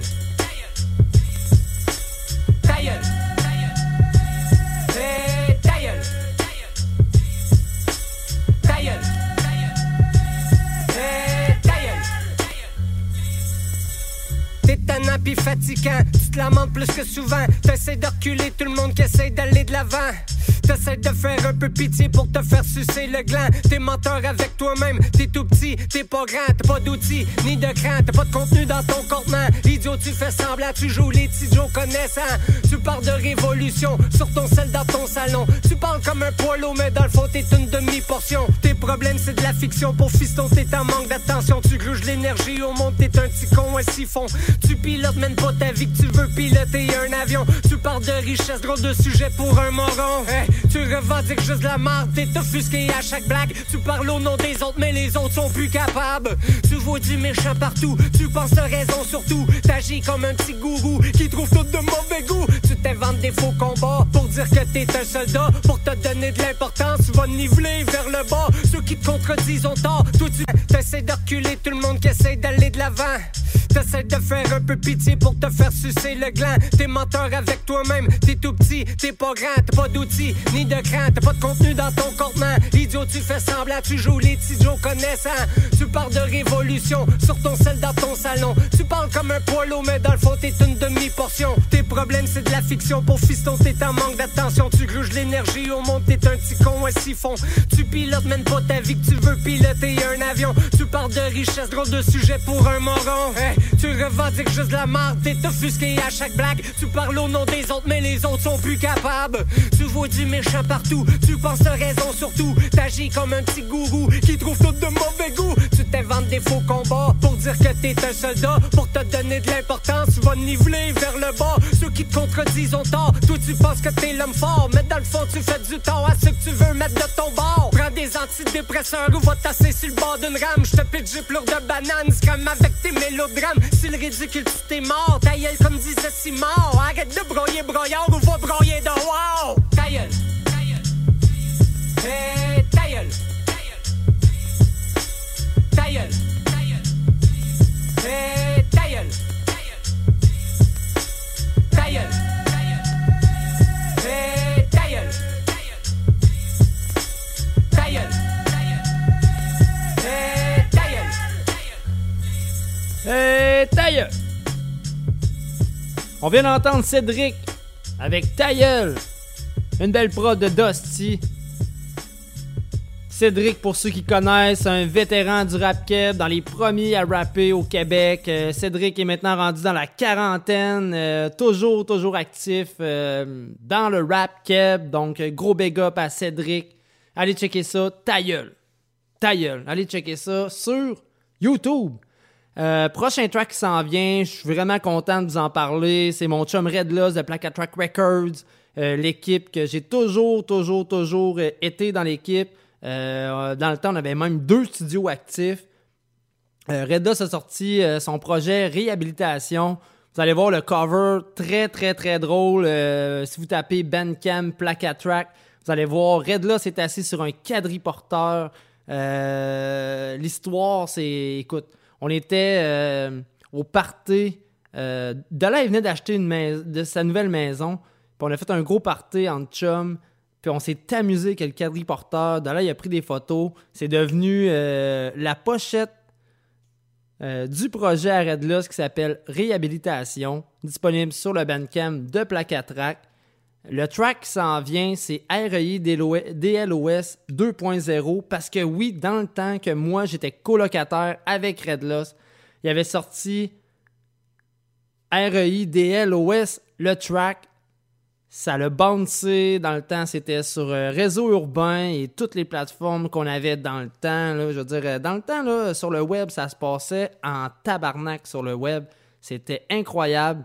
Speaker 36: T'es tannant pis fatigant, tu te lamentes plus que souvent. T'essaies de tout le monde qui essaie d'aller de l'avant. T'essaies de faire un peu pitié pour te faire sucer le gland. T'es menteur avec toi-même, t'es tout petit, t'es pas grand, t'as pas d'outils, ni de cran, t'as pas de contenu dans ton contenant. Idiot, tu fais semblant, tu joues les petits connaissants. Tu parles de révolution sur ton sel dans ton salon. Tu parles comme un poileau, mais dans le fond, t'es une demi-portion. Tes problèmes, c'est de la fiction. Pour fiston, t'es en manque d'attention. Tu gruges l'énergie au monde, t'es un petit con, un siphon. Tu pilotes même pas ta vie que tu veux piloter un avion. Tu parles de richesse, drôle de sujet pour un moron. Hey, tu revendiques juste la marde, t'es offusqué à chaque blague. Tu parles au nom des autres, mais les autres sont plus capables. Tu vois du méchant partout, tu penses raison surtout. T'agis comme un petit gourou qui trouve tout de mauvais goût. Tu t'inventes des faux combats pour dire que t'es un soldat. Pour te donner de l'importance, tu vas niveler vers le bas. Ceux qui te contredisent ont tort. Toi, tu t'essaies de reculer tout le monde qui essaie d'aller de l'avant. T'essaies de faire un peu pitié pour te faire sucer le gland. T'es menteur avec toi-même, t'es tout petit, t'es pas grand, t'as pas d'outils, ni de cran, t'as pas de contenu dans ton contenant. Idiot, tu fais semblant, tu joues les petits connaissants. Tu parles de révolution sur ton sel dans ton salon. Tu parles comme un poileau, mais dans le fond, t'es une demi-portion. Tes problèmes, c'est de la fiction. Pour fiston, t'es en manque d'attention. Tu gruges l'énergie au monde, t'es un petit con, un siphon. Tu pilotes même pas ta vie que tu veux piloter un avion. Tu parles de richesse, drôle de sujet pour un moron. Hey, tu revendiques juste la marde, t'es offusqué à chaque blague. Tu parles au nom des autres, mais les autres sont plus capables. Tu vois du méchant partout, tu penses raison surtout. T'agis comme un petit gourou qui trouve tout de mauvais goût. Tu t'inventes des faux combats pour dire que t'es un soldat. Pour te donner de l'importance, tu vas niveler vers le bas. Ceux qui te contredisent ont tort. Toi, tu penses que t'es l'homme fort, mais dans le fond, tu fais du tort à ceux que tu veux mettre de ton bord. Prends des antidépresseurs ou va tasser sur le bord d'une rame. Je te pitch j'ai pleure de bananes, comme avec tes mélodrames. Si le ridicule, tu t'es mort. Ta gueule, comme disait Simon. Arrête de broyer broyard ou va broyer de wow. Ta gueule. Hey. Hey. Hey!
Speaker 2: On vient d'entendre Cédric avec Ta gueule! Une belle prod de Dusty. Cédric, pour ceux qui connaissent, un vétéran du rap keb, dans les premiers à rapper au Québec. Euh, Cédric est maintenant rendu dans la quarantaine, euh, toujours, toujours actif euh, dans le rap keb. Donc, gros big up à Cédric. Allez checker ça, ta gueule. Ta gueule. Allez checker ça sur YouTube. Prochain track qui s'en vient, je suis vraiment content de vous en parler. C'est mon chum Red Loss de Placa Track Records, l'équipe que j'ai toujours, toujours, toujours été dans l'équipe. Euh, dans le temps, on avait même deux studios actifs. Euh, Red Loss a sorti euh, son projet Réhabilitation. Vous allez voir le cover très, très, très drôle. Euh, si vous tapez Bandcamp Placa Track, vous allez voir Red Loss est assis sur un quadriporteur. L'histoire, c'est. Écoute, on était au party. Dala, il venait d'acheter une de sa nouvelle maison. Puis on a fait un gros party en chum. Puis on s'est amusé avec le quadriporteur. Dala, il a pris des photos. C'est devenu euh, la pochette euh, du projet à Red Loss qui s'appelle Réhabilitation, disponible sur le Bandcamp de Placatrack. Le track qui s'en vient, c'est REI DLOS 2.0 parce que oui, dans le temps que moi j'étais colocataire avec Red Loss, il avait sorti REI DLOS, le track. Ça l'a bouncé dans le temps, c'était sur euh, Réseau Urbain et toutes les plateformes qu'on avait dans le temps. Là, je veux dire, euh, dans le temps, là, sur le web, ça se passait en tabarnak sur le web. C'était incroyable.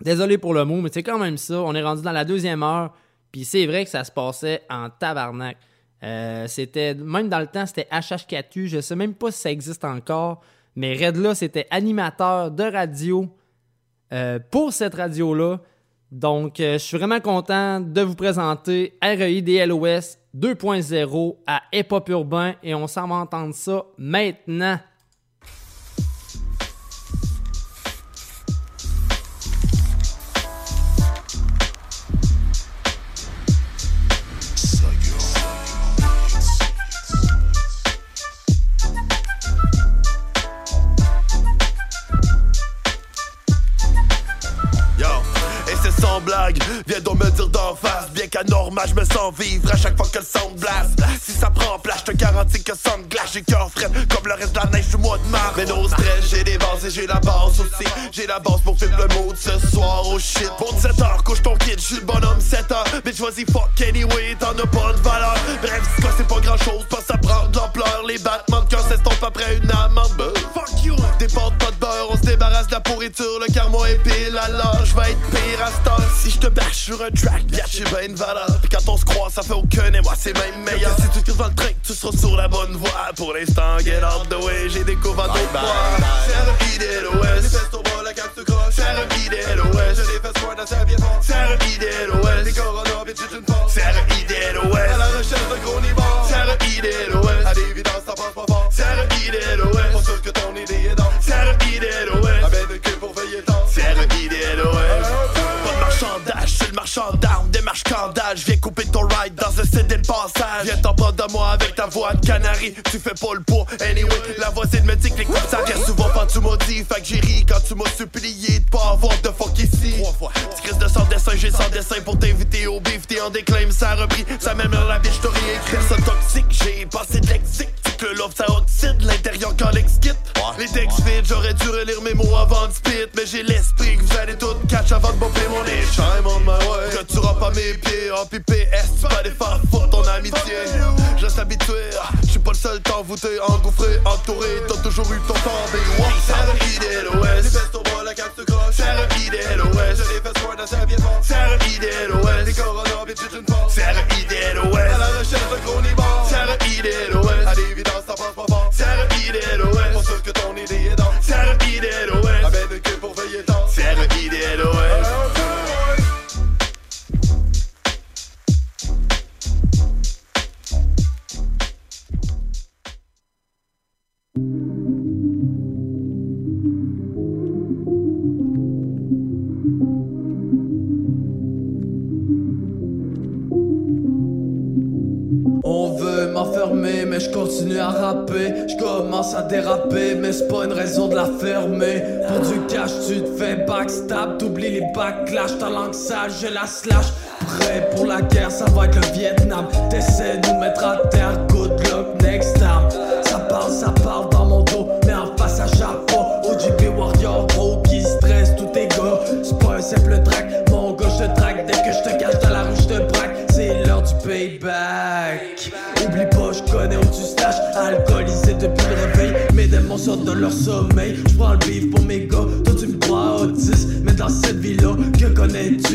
Speaker 2: Désolé pour le mot, mais c'est quand même ça. On est rendu dans la deuxième heure, puis c'est vrai que ça se passait en tabarnak. Euh, c'était même dans le temps, c'était HH4U. Je sais même pas si ça existe encore, mais Redla, c'était animateur de radio pour cette radio-là. Donc, euh, je suis vraiment content de vous présenter REI DLOS 2.0 à Hip Hop Urbain et on s'en va entendre ça maintenant.
Speaker 37: Je me vivre à chaque fois que le son blast. Si ça prend place, je te garantis que sans glace. J'ai cœur frais, comme le reste de la neige du mois de mars. Mais no stress, j'ai des bases et j'ai la base aussi. J'ai la base pour faire le mood ce soir, oh shit Pour 17 heures, couche ton kid, j'suis le bonhomme 7 heures. Mais choisis fuck anyway, t'en as pas de valeur. Bref, c'est c'est pas grand chose, pas ça prend de l'ampleur. Les battements de cœur s'estompent après une amende de on se débarrasse de la pourriture Le karma est pile. L'heure, je vais être pire à cette heure. Si je te bâche sur un track, bien j'ai ben une valeur. Quand on se croit, ça fait aucun et moi c'est même meilleur. Si tu tires dans le train, tu seras sur la bonne voie. Pour l'instant, get out the way, j'ai découvert d'autres voies. C'est le IDLOS Les fesses au bras, la carte se croche. C'est le IDLOS Je les fais square dans sa bien fort C'est le IDLOS Les corona, bitch, c'est une force. Le IDLOS À la recherche de gros niveaux C'est le IDLOS À l'évidence, ça passe pas fort. C'est le IDLOS Pas sûr que ton idée est dans IDLOS de cul pour veiller temps. C'est le IDLOS Pas de marchandage, c'est le marchand d'armes Démarche scandale, je viens couper ton ride dans un CD de passage. Viens t'en de moi avec ta voix de canari. Tu fais pas le poids, anyway La voisine me dit que les coups ça reste souvent quand tu Fait que j'ai ri quand tu m'as supplié de pas avoir de fuck ici. Trois fois. Tu crises de sans dessin, j'ai sans dessin pour t'inviter au beef T'es en déclin, mais ça a repris, ça même la biche t'aurais écrit. Ça toxique J'ai passé de lexique que love ça oxyde l'intérieur quand l'ex quitte. Les textes vides, j'aurais dû relire mes mots avant de spit Mais j'ai l'esprit que vous allez tout catch avant de bopper mon nez. I'm on my way. Que tu pas mes pieds en PPS Tu vas aller faire foutre ton amitié. Je reste habitué, je suis pas le seul t'envoûté Engouffré, entouré, t'as toujours eu ton temps walks, c'est le IDLOS Les fesses au bras, la carte croche. C'est le IDLOS Je les fais square dans sa C'est le IDLOS Les corona, bitch, une force. C'est le IDLOS À la recherche de gros C'est le
Speaker 38: je la slash. Prêt pour la guerre, ça va être le Vietnam. T'essaies de nous mettre à terre, good luck, next time. Ça parle, ça parle dans mon dos, mais en face à Japon. OGB Warrior, gros qui stresse tous tes gars. C'est pas un simple track, mon gars, je te traque. Dès que je te cache dans la rue, je te braque. C'est l'heure du payback. Oublie pas, je connais où tu staches. Alcoolisé depuis le réveil, mes démons sortent de leur sommeil. Je prends le bif pour mes gars, toi tu me crois autiste. Mais dans cette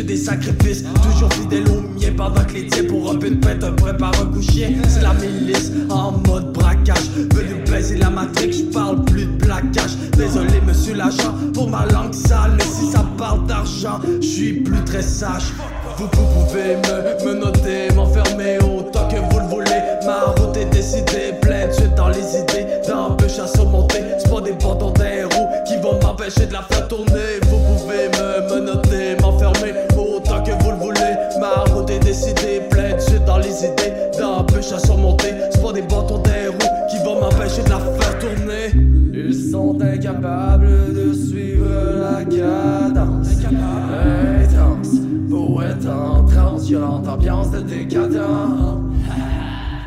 Speaker 38: des sacrifices? Toujours fidèle aux miens pendant que les tiens pour un peu de pain te préparent un coup chien. C'est la milice en mode braquage. Venu baiser la matrix, je parle plus de plaquage. Désolé, monsieur l'agent, pour ma langue sale. Si ça parle d'argent, je suis plus très sage. Vous, vous pouvez me, me noter, m'enfermer autant que vous le voulez. Ma route est décidée, plein de suite dans les idées, d'embûches à surmonter. C'est pas des bâtons des roues qui vont m'empêcher de la faire tourner. Capable de suivre la cadence. Intense, poète en transe, violente ambiance de décadence.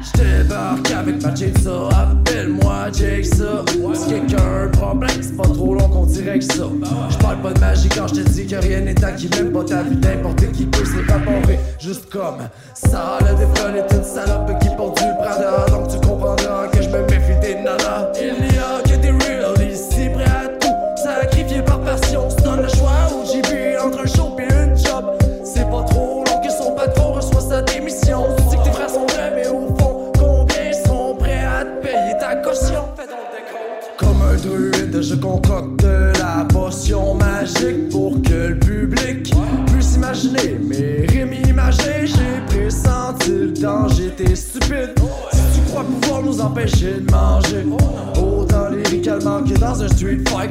Speaker 38: J'débarque avec ma Jigsaw, appelle-moi Jigsaw. Si quelqu'un un problème, c'est pas trop long qu'on dirait que ça. J'parle pas de magie quand je te dis que rien n'est acquis, même pas ta vie. N'importe qui peut s'évaporer, juste comme ça. Le défol est une salope qui pour du prendre, donc tu comprends pouvoir nous empêcher de manger, autant lyricalement que dans un street fight.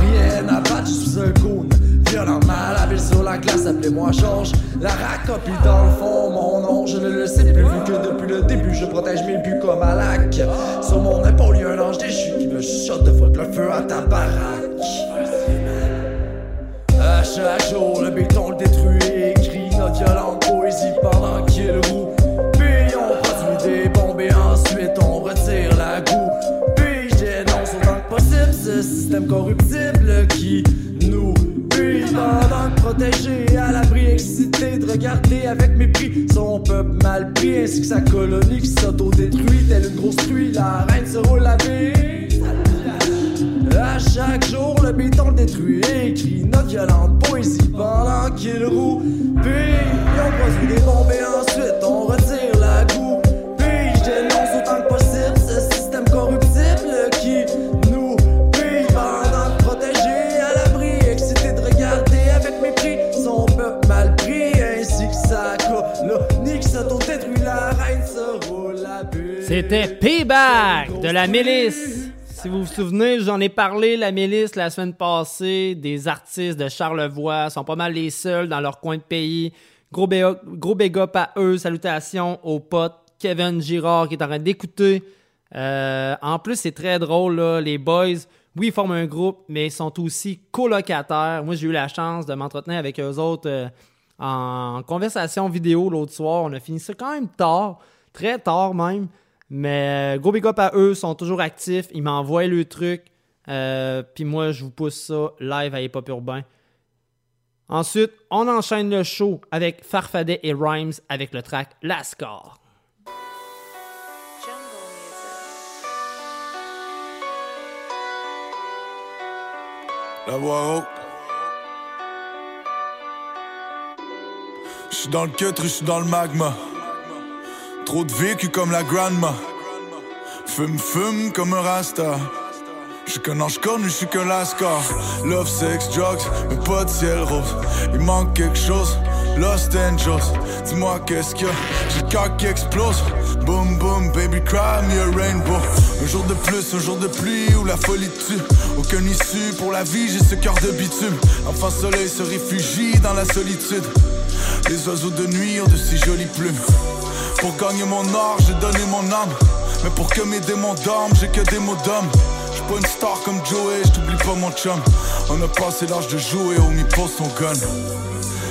Speaker 38: Rien à battre, je suis un goon. Violent mal habile sur la glace, appelez-moi Georges. La racopie dans le fond, mon nom, je ne le sais plus. Vu que depuis le début, je protège mes buts comme à lac. Sur mon épaule, y a un ange déchu qui me chuchote de foutre le feu à ta baraque. À chaque jour, le béton système corruptible qui nous puis pendant que protégé à l'abri excité de regarder avec mépris son peuple mal pris ainsi que sa colonie qui s'auto-détruit telle une grosse truie la reine se roule la vie à chaque jour, le béton le détruit écrit notre violente poésie pendant qu'il roule. Puis on produit des bombes et
Speaker 2: C'était Payback de la milice. Si vous vous souvenez, j'en ai parlé, la milice, la semaine passée, des artistes de Charlevoix, sont pas mal les seuls dans leur coin de pays. Gros, big up à eux, salutations aux potes. Kevin Girard qui est en train d'écouter. Euh, en plus, c'est très drôle, les boys. Oui, ils forment un groupe, mais ils sont aussi colocataires. Moi, j'ai eu la chance de m'entretenir avec eux autres euh, en conversation vidéo l'autre soir. On a fini ça quand même tard, très tard même. Mais euh, gros big up à eux, sont toujours actifs. Ils m'envoient le truc. Euh, Puis moi, je vous pousse ça live à Hip Hop Urbain. Ensuite, on enchaîne le show avec Farfadet et Rhymes avec le track Lascar.
Speaker 39: La voix haute. J'suis dans le cut, j'suis dans le magma. Trop de vécu comme la grandma. Fume, fume comme un rasta. J'suis qu'un ange connu, j'suis qu'un lascar. Love, sex, drugs, mais pas de ciel rose. Il manque quelque chose. Lost Angels, dis-moi qu'est-ce qu'il y a. J'ai le cœur qui explose. Boom, boom, baby, cry me a rainbow. Un jour de plus, un jour de pluie où la folie tue. Aucune issue pour la vie, j'ai ce cœur de bitume. Enfin, soleil se réfugie dans la solitude. Les oiseaux de nuit ont de si jolies plumes. Pour gagner mon or, j'ai donné mon âme. Mais pour que mes démons dorment, j'ai que des mots d'homme. J'suis pas une star comme Joey, j't'oublie pas mon chum. On a passé l'âge de jouer, on y pose son gun.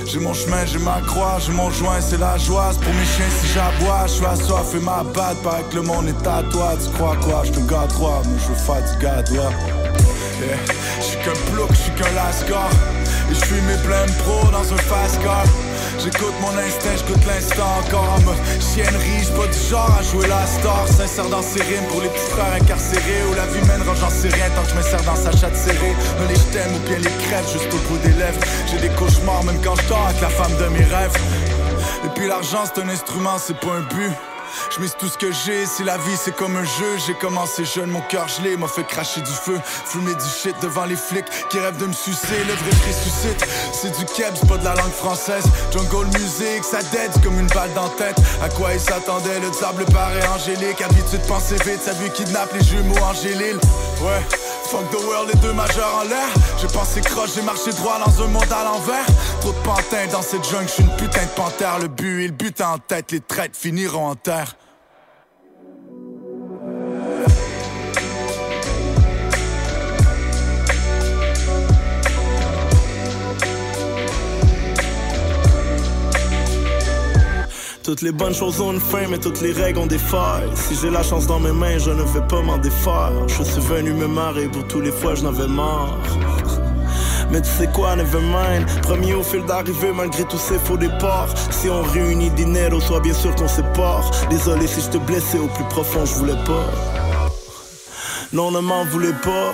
Speaker 39: J'ai mon chemin, j'ai ma croix, j'ai mon joint, c'est la joie. Pour mes chiens si j'aboie, je suis assoiffé ma batte. Paraît que le monde est à toi, tu crois quoi? Je te gars droit, moi je gars droit. Yeah. Je suis qu'un plouc, je suis qu'un lascar. Et je suis mes blêmes pro dans un fast car. J'écoute mon instinct, j'écoute l'instant encore en mode chiennerie. J'suis pas du genre à jouer la star. Sincère dans ses rimes pour les petits incarcérés. Où la vie mènera, j'en sais rien tant que je me dans sa chatte serrée. Me les j't'aime ou bien les crèves, juste au bout des lèvres. J'ai des cauchemars même quand je avec la femme de mes rêves. Et puis l'argent c'est un instrument, c'est pas un but. Je tout ce que j'ai, si la vie c'est comme un jeu. J'ai commencé jeune, mon cœur gelé m'a fait cracher du feu. Fumer du shit devant les flics qui rêvent de me sucer. Le vrai ressuscite, c'est du keb, c'est pas de la langue française. Jungle music, ça dead comme une balle dans tête. À quoi ils s'attendaient, le diable paraît angélique. Habitude de vite, ça lui kidnappe les jumeaux Angélil Ouais Fuck the world, les deux majeurs en l'air. J'ai pensé croche, j'ai marché droit dans un monde à l'envers. Trop de pantins dans cette jungle, j'suis une putain de panthère. Le but et le but en tête, les traites finiront en terre.
Speaker 40: Toutes les bonnes choses ont une fin, mais toutes les règles ont des failles. Si j'ai la chance dans mes mains, je ne vais pas m'en défaire. Je suis venu me marrer pour tous les fois je n'avais marre. Mais tu sais quoi, never mind. Premier au fil d'arrivée, malgré tous ces faux départs. Si on réunit dinero, soit bien sûr qu'on sépare. Désolé si je te blessais au plus profond, je voulais pas. Non, ne m'en voulez pas.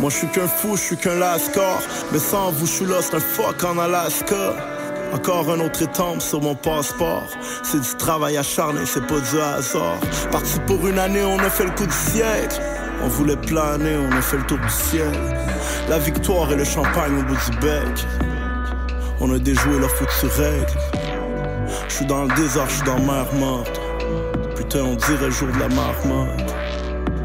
Speaker 40: Moi je suis qu'un fou, je suis qu'un lascar. Mais sans vous, je suis lost un fuck en Alaska. Encore un autre étampe sur mon passeport. C'est du travail acharné, c'est pas du hasard. Parti pour une année, on a fait le coup du siècle. On voulait planer, on a fait le tour du ciel. La victoire et le champagne au bout du bec. On a déjoué leur foutue règle. Je suis dans le désert, je suis dans mer morte. Putain, on dirait le jour de la marmotte.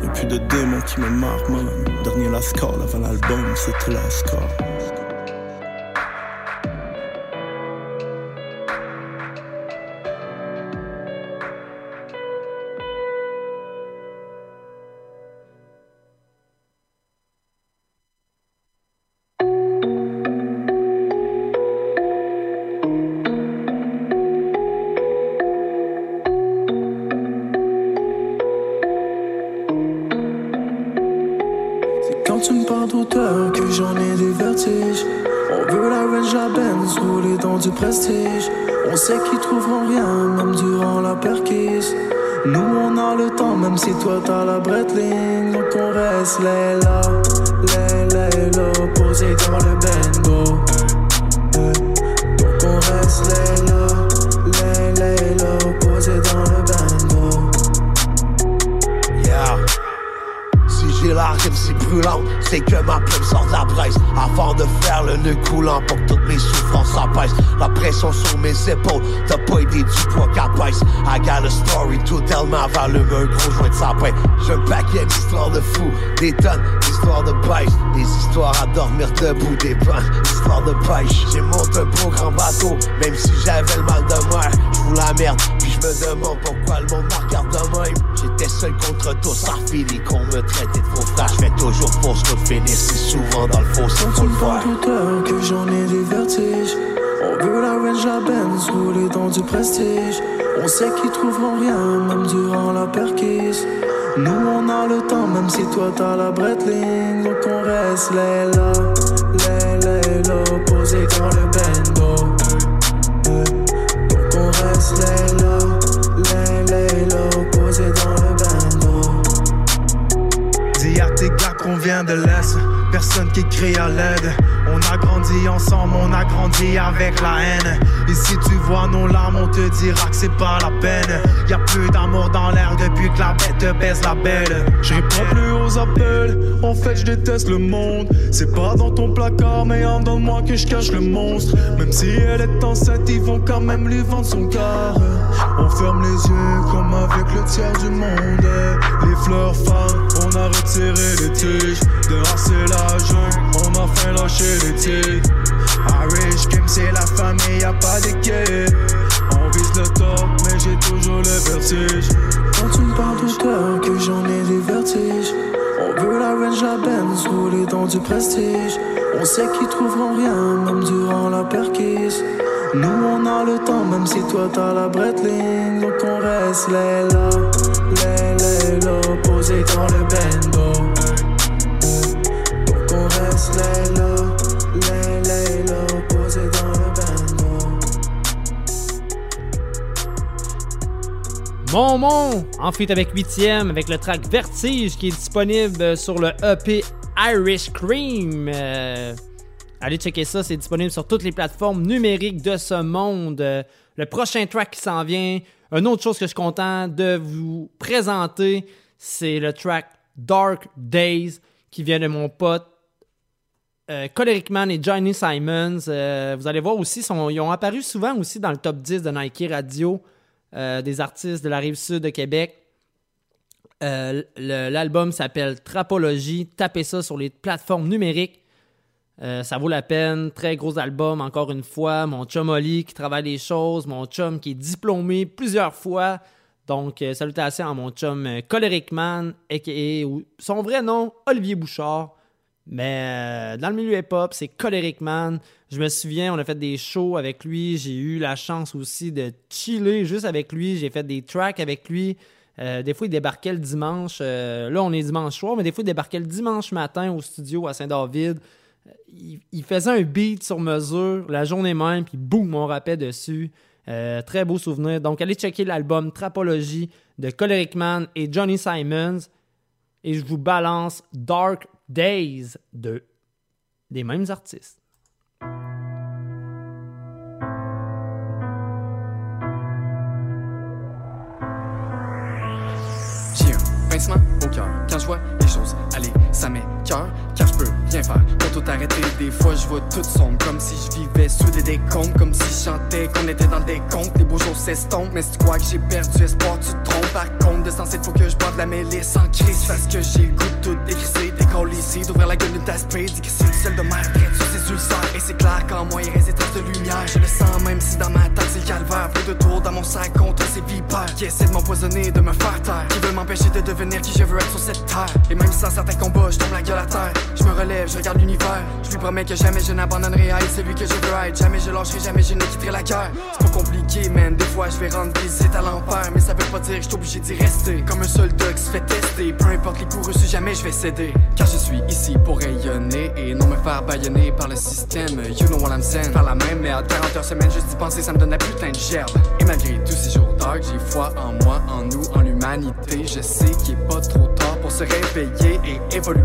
Speaker 40: Y'a plus de démons qui me marmonnent. Dernier Lascar avant l'album, c'était Lascar.
Speaker 16: On sait qu'ils trouveront rien, même durant la perquise. Nous on a le temps, même si toi t'as la Breitling. Donc on reste les là, les les là, posé dans le bendo. Donc on reste les là, les là, posé dans le bendo.
Speaker 41: Dis à tes gars qu'on vient de l'Est, personne qui crie à l'aide. Ensemble, on a grandi avec la haine. Et si tu vois nos larmes, on te dira que c'est pas la peine. Y a plus d'amour dans l'air depuis que la bête te baise la belle. Je réponds plus aux appels, en fait je déteste le monde. C'est pas dans ton placard, mais en dans moi que je cache le monstre. Même si elle est enceinte, ils vont quand même lui vendre son quart. On ferme les yeux comme avec le tiers du monde. Les fleurs fanes, on a retiré les tiges. C'est la jungle, on a fait lâcher les tigres. Kim c'est la famille, y'a pas d'équipe. On vise le top, mais j'ai toujours le vertige.
Speaker 16: Quand tu me parles d'auteur, que j'en ai des vertiges. On veut la Range, la Benz, rouler dans du prestige. On sait qu'ils trouveront rien, même durant la perquise. Nous on a le temps, même si toi t'as la Breitling. Donc on reste les là, les là, posé dans le bendo. Donc on reste les
Speaker 2: Mon Mon, en feat avec 8ème, avec le track Vertige qui est disponible sur le EP Irish Cream. Euh, allez checker ça, c'est disponible sur toutes les plateformes numériques de ce monde. Euh, le prochain track qui s'en vient, une autre chose que je suis content de vous présenter, c'est le track Dark Days qui vient de mon pote euh, Choleric Man et Johnny Simons. Euh, vous allez voir aussi, ils ont apparu souvent aussi dans le top 10 de Nike Radio euh, des artistes de la rive sud de Québec. Euh, L'album s'appelle Trapologie. Tapez ça sur les plateformes numériques. Euh, ça vaut la peine. Très gros album, encore une fois. Mon chum Oli qui travaille les choses. Mon chum qui est diplômé plusieurs fois. Donc, salutations à mon chum Choleric Man, son vrai nom, Olivier Bouchard. Mais euh, dans le milieu hip-hop, c'est Choleric Man. Je me souviens, on a fait des shows avec lui. J'ai eu la chance aussi de chiller juste avec lui. J'ai fait des tracks avec lui. Euh, des fois, il débarquait le dimanche. euh, là, on est dimanche soir, mais des fois, il débarquait le dimanche matin au studio à Saint-David. Il, faisait un beat sur mesure la journée même, puis boum, on rappait dessus. Très beau souvenir. Donc, allez checker l'album Trapologie de Choleric Man et Johnny Simons. Et je vous balance Dark Days de des mêmes artistes.
Speaker 42: J'ai un pincement au cœur quand je vois les choses aller, ça m'écoeure car je peux pour tout arrêter. Des fois je vois tout sombre comme si je vivais sous des décombres, comme si je chantais qu'on était dans le décompte. Les beaux jours s'estompent, mais si tu crois que j'ai perdu espoir, tu te trompes. Par contre, de sens, faut que je boive de la mélisse en crise parce que j'ai goût tout décrisser, décoller ici, d'ouvrir la gueule d'une tasse que c'est le seul de mer traite sur ses ulcères. Et c'est clair qu'en moi il reste des de lumière. Je le sens même si dans ma tête c'est le calvaire. Peu de tours dans mon sac contre ces vipères qui essaient de m'empoisonner, de me faire taire, qui veulent m'empêcher de devenir qui je veux être sur cette terre. Et même sans certains combats, je tombe la gueule à terre. Je me relève, je regarde l'univers. Je lui promets que jamais je n'abandonnerai à être celui que je veux être. Jamais je lâcherai, jamais je ne quitterai la guerre. C'est pas compliqué, man. Des fois, je vais rendre visite à l'enfer. Mais ça veut pas dire que je suis obligé d'y rester. Comme un soldat qui se fait tester. Peu importe les coups reçus, jamais je vais céder. Car je suis ici pour rayonner et non me faire baïonner par le système. You know what I'm saying. Par la même merde, 40 heures semaine, juste d'y penser, ça me donne la putain de gerbe. Et malgré tous ces jours dark, j'ai foi en moi, en nous, en l'humanité. Je sais qu'il est pas trop tard pour se réveiller et évoluer.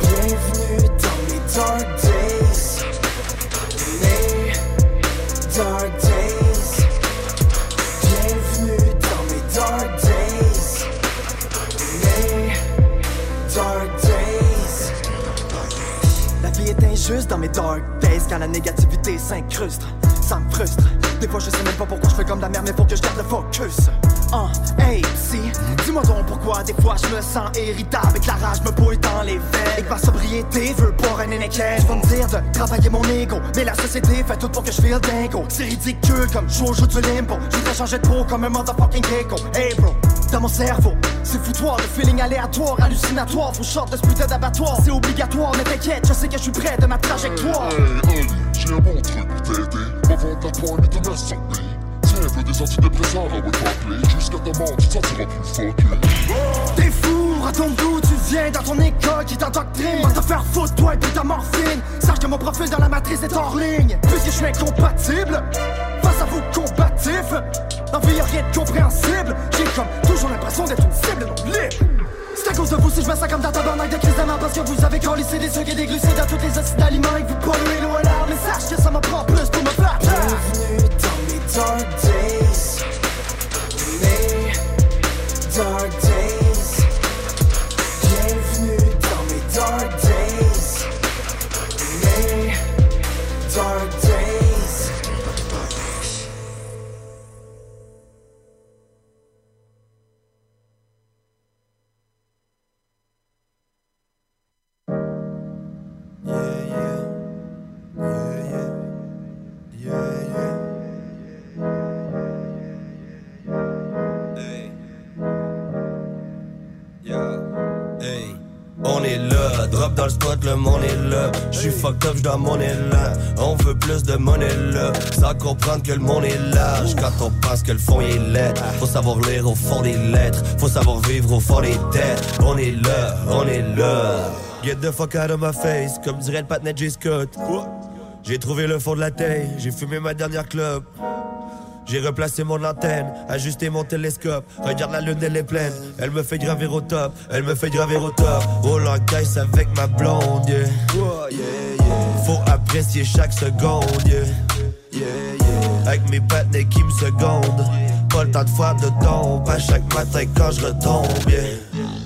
Speaker 43: Bienvenue dans mes dark days.
Speaker 9: Injuste dans mes dark days quand la négativité s'incruste. Ça me frustre. Des fois, je sais même pas pourquoi je fais comme la merde, mais faut que je garde le focus. Ah, hey, si, dis-moi donc pourquoi des fois je me sens irritable et que la rage me bouille dans les veines. Et que ma sobriété veut boire un énéquel. Vais me dire de travailler mon ego, mais la société fait tout pour que je file dingo. C'est ridicule comme jouer au jeu du limbo. Je voudrais changer de peau comme un motherfucking gecko. Hey bro, dans mon cerveau, c'est foutoir, le feeling aléatoire, hallucinatoire. Faut short de ce putain d'abattoir, c'est obligatoire, mais t'inquiète, je sais que je suis près de ma trajectoire.
Speaker 44: Hey, Oli, j'ai un bon truc pour t'aider. Va vendre poigne et te laisse sortir. Tiens, veux des antidépresseurs, ah ouais, t'appeler. Jusqu'à demain, tu te sentiras plus fucké.
Speaker 9: T'es fou, à ton goût, tu viens dans ton école qui t'endoctrine. Va te faire foutre, toi et puis ta morphine. Sache que mon profil dans la matrice est hors ligne. Puisque je suis incompatible, face à vous combatifs. Dans vie, rien de compréhensible. J'ai comme toujours l'impression d'être une cible non libre. C'est à cause de vous si je me sens comme dans tabarnak de crise Parce que vous avez collissé des sucres et des glucides à tous les acides d'aliments Et que vous polluez l'eau et l'air Mais sache que ça m'en plus pour me faire
Speaker 43: Bienvenue dans dark days. Dark days.
Speaker 45: J'suis fucked up, j'dois monnaie là. On veut plus de monnaie là. Sans comprendre que le monde est large. Quand on pense que le fond est laid, faut savoir lire au fond des lettres. Faut savoir vivre au fond des têtes. On est là, on est là. Get the fuck out of my face, comme dirait le patinet J. Scott. J'ai trouvé le fond de la taille, j'ai fumé ma dernière club. J'ai replacé mon antenne, ajusté mon télescope. Regarde la lune, elle est pleine. Elle me fait gravir au top, elle me fait gravir au top. Roll en caisse avec ma blonde, yeah. Faut apprécier chaque seconde, yeah. Avec mes partenaires qui me secondent. Pas le temps de faire de tombe à chaque matin quand je retombe, yeah.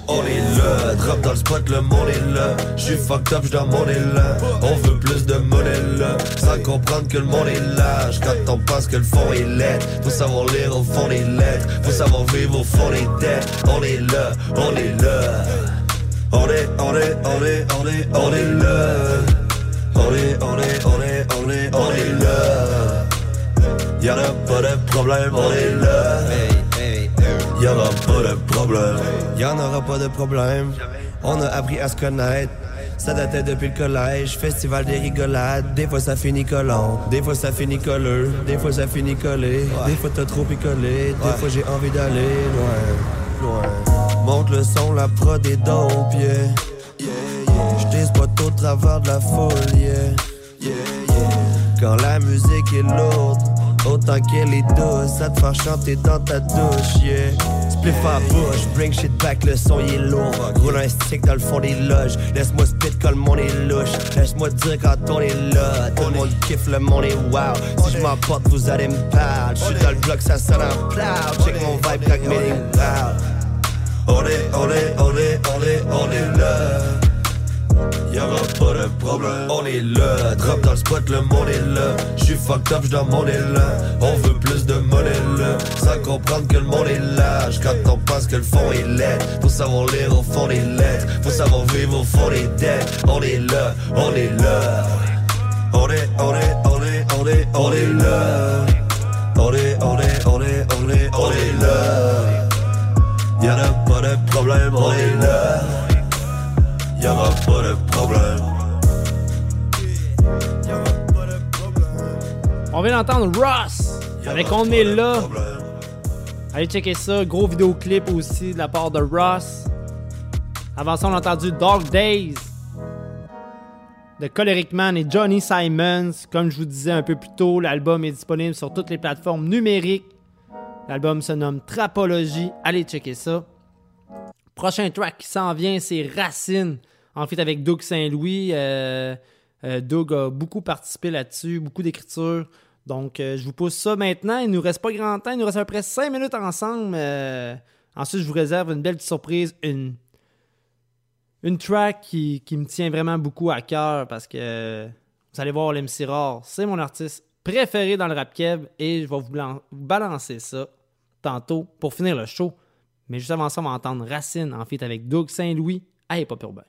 Speaker 45: On est là, drop dans le spot, le monde est là. J'suis fucked up, j'dois monter là. On veut plus de monnaie là. Sans comprendre que le monde est large. Quand on pense que le fond est laid, faut savoir lire au fond des lettres. Faut savoir vivre au fond des têtes. On est là, on est là. On est, on est, on est, on est, on est là. On est, on est, on est, on est, on est là. Y'en a pas de problème, on est là. Y'en aura pas de problème. Y'en aura pas de problème. On a appris à se connaître. Ça datait depuis le collège, festival des rigolades. Des fois ça finit collant, des fois ça finit colleux, des fois ça finit collé, des fois t'as trop picolé, des fois j'ai envie d'aller loin, loin. Monte le son, la prod est dans au pied. Yeah, yeah. J'tise pas au travers de la yeah, yeah. Quand la musique est lourde, autant qu'elle est douce, ça te fait chanter dans ta douche, yeah. Spliff bouche, bring shit back, le son il est lourd. Roule un stick dans le fond des loges. Laisse-moi spit quand le monde est louche. Laisse-moi dire quand on est là. Tout le monde kiffe, le monde est wow. Si je m'emporte, vous allez me parler. J'suis dans le bloc, ça sonne en plow. Check mon vibe quand meeting parle. On est, on est, on est, on est, on est là. Y'aura pas de problème, on est là. Drop dans le spot, le monde est là. J'suis fucked up, j'dois mon là. On veut plus de monnaie là. Sans comprendre que le monde est large. Quand on pense que le fond est laid. Faut savoir lire au fond des lettres. Faut savoir vivre au fond des dettes. On est là, on est là. On est, on est, on est, on est, on est là. On est, on est, on est, on est, on est là. Y'en pas de problème, on est là. Y'aura pas de problème.
Speaker 2: On vient d'entendre Ross avec On est là. Allez checker ça. Gros vidéoclip aussi de la part de Ross. Avant ça, on a entendu Dog Days de Choleric Man et Johnny Simons. Comme je vous disais un peu plus tôt, l'album est disponible sur toutes les plateformes numériques. L'album se nomme Trapologie. Allez checker ça. Prochain track qui s'en vient, c'est Racine. En fait, avec Doug Saint-Louis. Euh, euh, Doug a beaucoup participé là-dessus, beaucoup d'écriture. Donc, euh, je vous pousse ça maintenant. Il nous reste pas grand temps. Il nous reste à peu près 5 minutes ensemble. Ensuite, je vous réserve une belle surprise. Une, track qui, qui me tient vraiment beaucoup à cœur parce que vous allez voir l'MC Rare. C'est mon artiste préféré dans le rap keb et je vais vous, balancer ça tantôt pour finir le show. Mais juste avant ça, on va entendre Racine en feat avec Doug Saint-Louis à Hip Hop Urbain.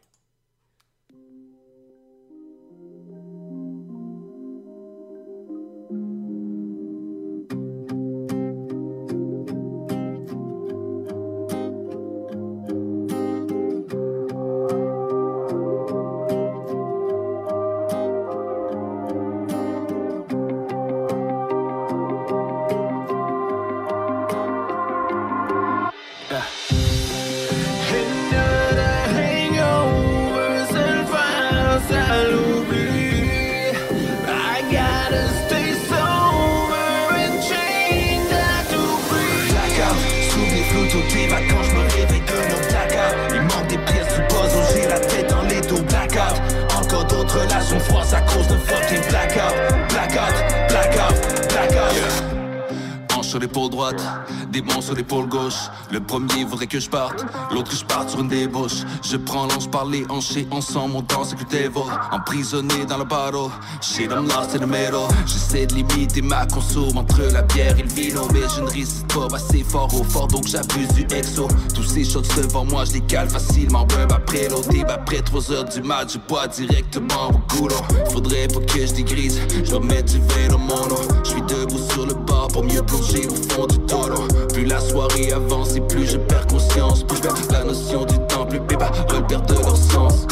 Speaker 10: Je
Speaker 46: prends l'ange par les hanchés, ensemble on danse avec le devil. Emprisonné dans le battle, shit I'm lost in the middle. J'essaie de limiter ma consomme entre la bière et le vino. Mais je ne résiste pas assez fort au fort, donc j'abuse du exo. Tous ces shots devant moi, je les cale facilement. Web après l'autre, après 3 heures du mat, je bois directement au goulot. Faudrait pas que je dégrise, je dois mettre du vin dans mon eau. Je suis debout sur le bar pour mieux plonger au fond du tonneau. Plus la soirée avance et plus je perds conscience. Plus je perds la notion du plus paroles perdent de leur sens.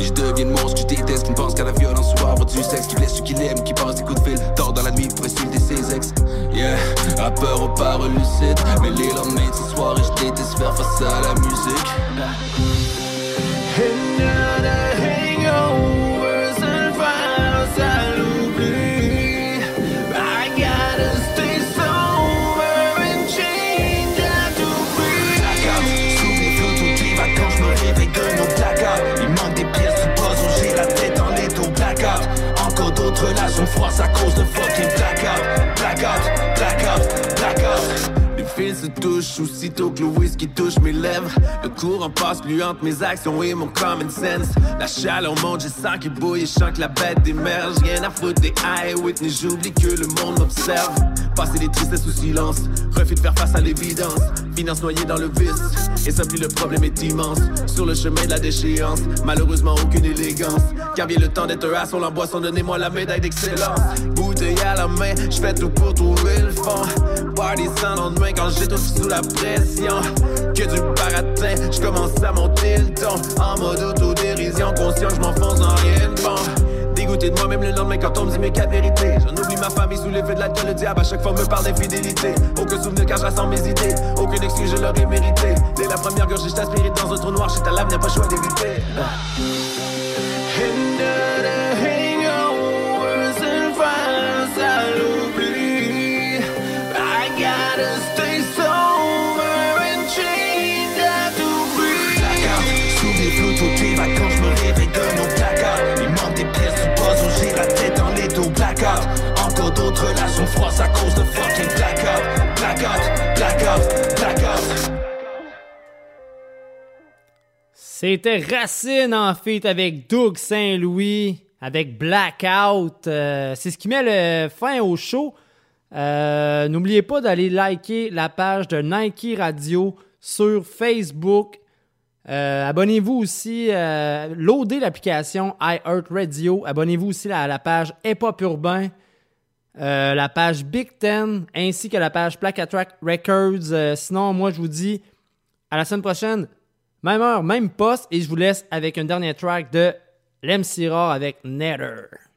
Speaker 46: Je deviens monstre je déteste, qui pense qu'à la violence ou à avoir du sexe, qui blesse ceux qu'il aime, qui passe des coups de tard dans la nuit pour insulter ses ex. Yeah, rappeur aux paroles lucides, mais les lendemains de ce soir, et je déteste faire face à la musique.
Speaker 47: Fucking blackout. Blackout, blackout, blackout.
Speaker 46: Les fils se touchent aussitôt que le whisky touche mes lèvres. Le courant passe plus entre mes actions et mon common sense. La chaleur monte, j'ai sang qui bouille et que la bête émerge. Rien à foutre des high Whitney, j'oublie que le monde m'observe. Passer des tristesses sous silence, Profite faire face à l'évidence. Finance noyée dans le vice. Et simplement le problème est immense. Sur le chemin de la déchéance, malheureusement aucune élégance. Car vient le temps d'être as, on l'emboisson, donnez-moi la médaille d'excellence. Bouteille à la main, je fais tout pour trouver le fond. Party sans lendemain quand j'ai tout sous la pression. Que du baratin, je commence à monter le ton. En mode autodérision,
Speaker 22: conscient, je m'enfonce dans rien de bon dégoûté de moi-même le lendemain quand on me dit mes quatre vérités. Je n'oublie ma famille sous l'effet de l'alcool, le diable à chaque fois me parle d'infidélité. Aucun souvenir car je mes idées, aucune excuse je leur ai mérité. Dès la première gorge, j'étais aspiré dans un trou noir, j'étais à l'avenir, pas choix d'éviter.
Speaker 48: Ah.
Speaker 2: C'était Racine en fait avec Doug Saint-Louis, avec Blackout. Euh, c'est ce qui met le fin au show. Euh, n'oubliez pas d'aller liker la page de Nike Radio sur Facebook. Euh, abonnez-vous aussi, loadez l'application iHeartRadio. Abonnez-vous aussi à la page Epop Urbain. Euh, la page Big Ten ainsi que la page Plaque Track Records. Euh, sinon, moi, je vous dis à la semaine prochaine, même heure, même poste, et je vous laisse avec un dernier track de Lem Syrah avec
Speaker 33: Nether.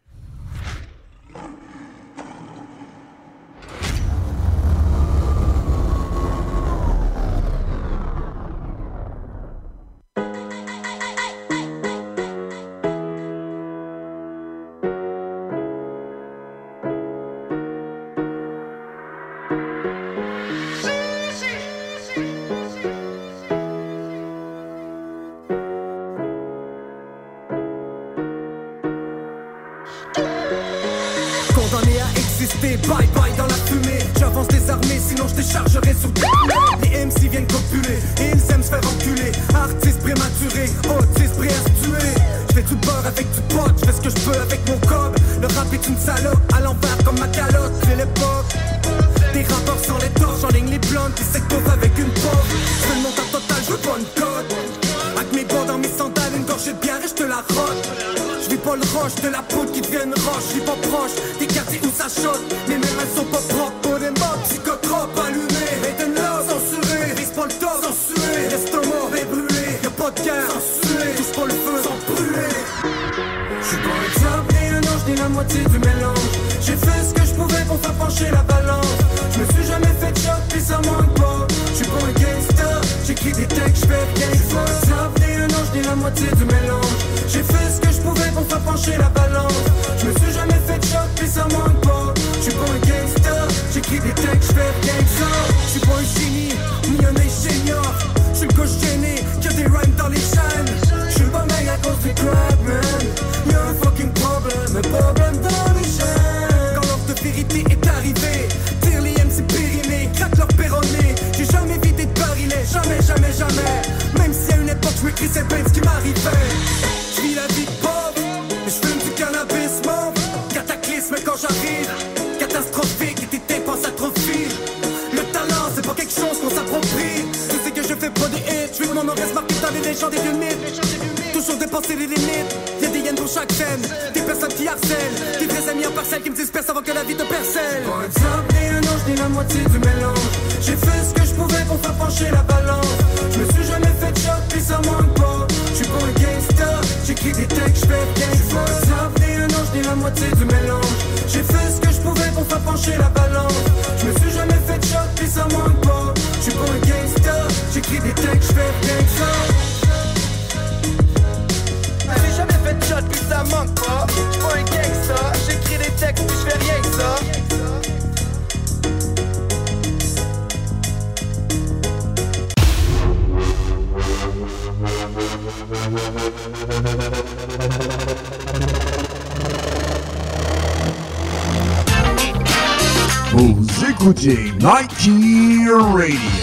Speaker 33: Écoutez Nike Radio.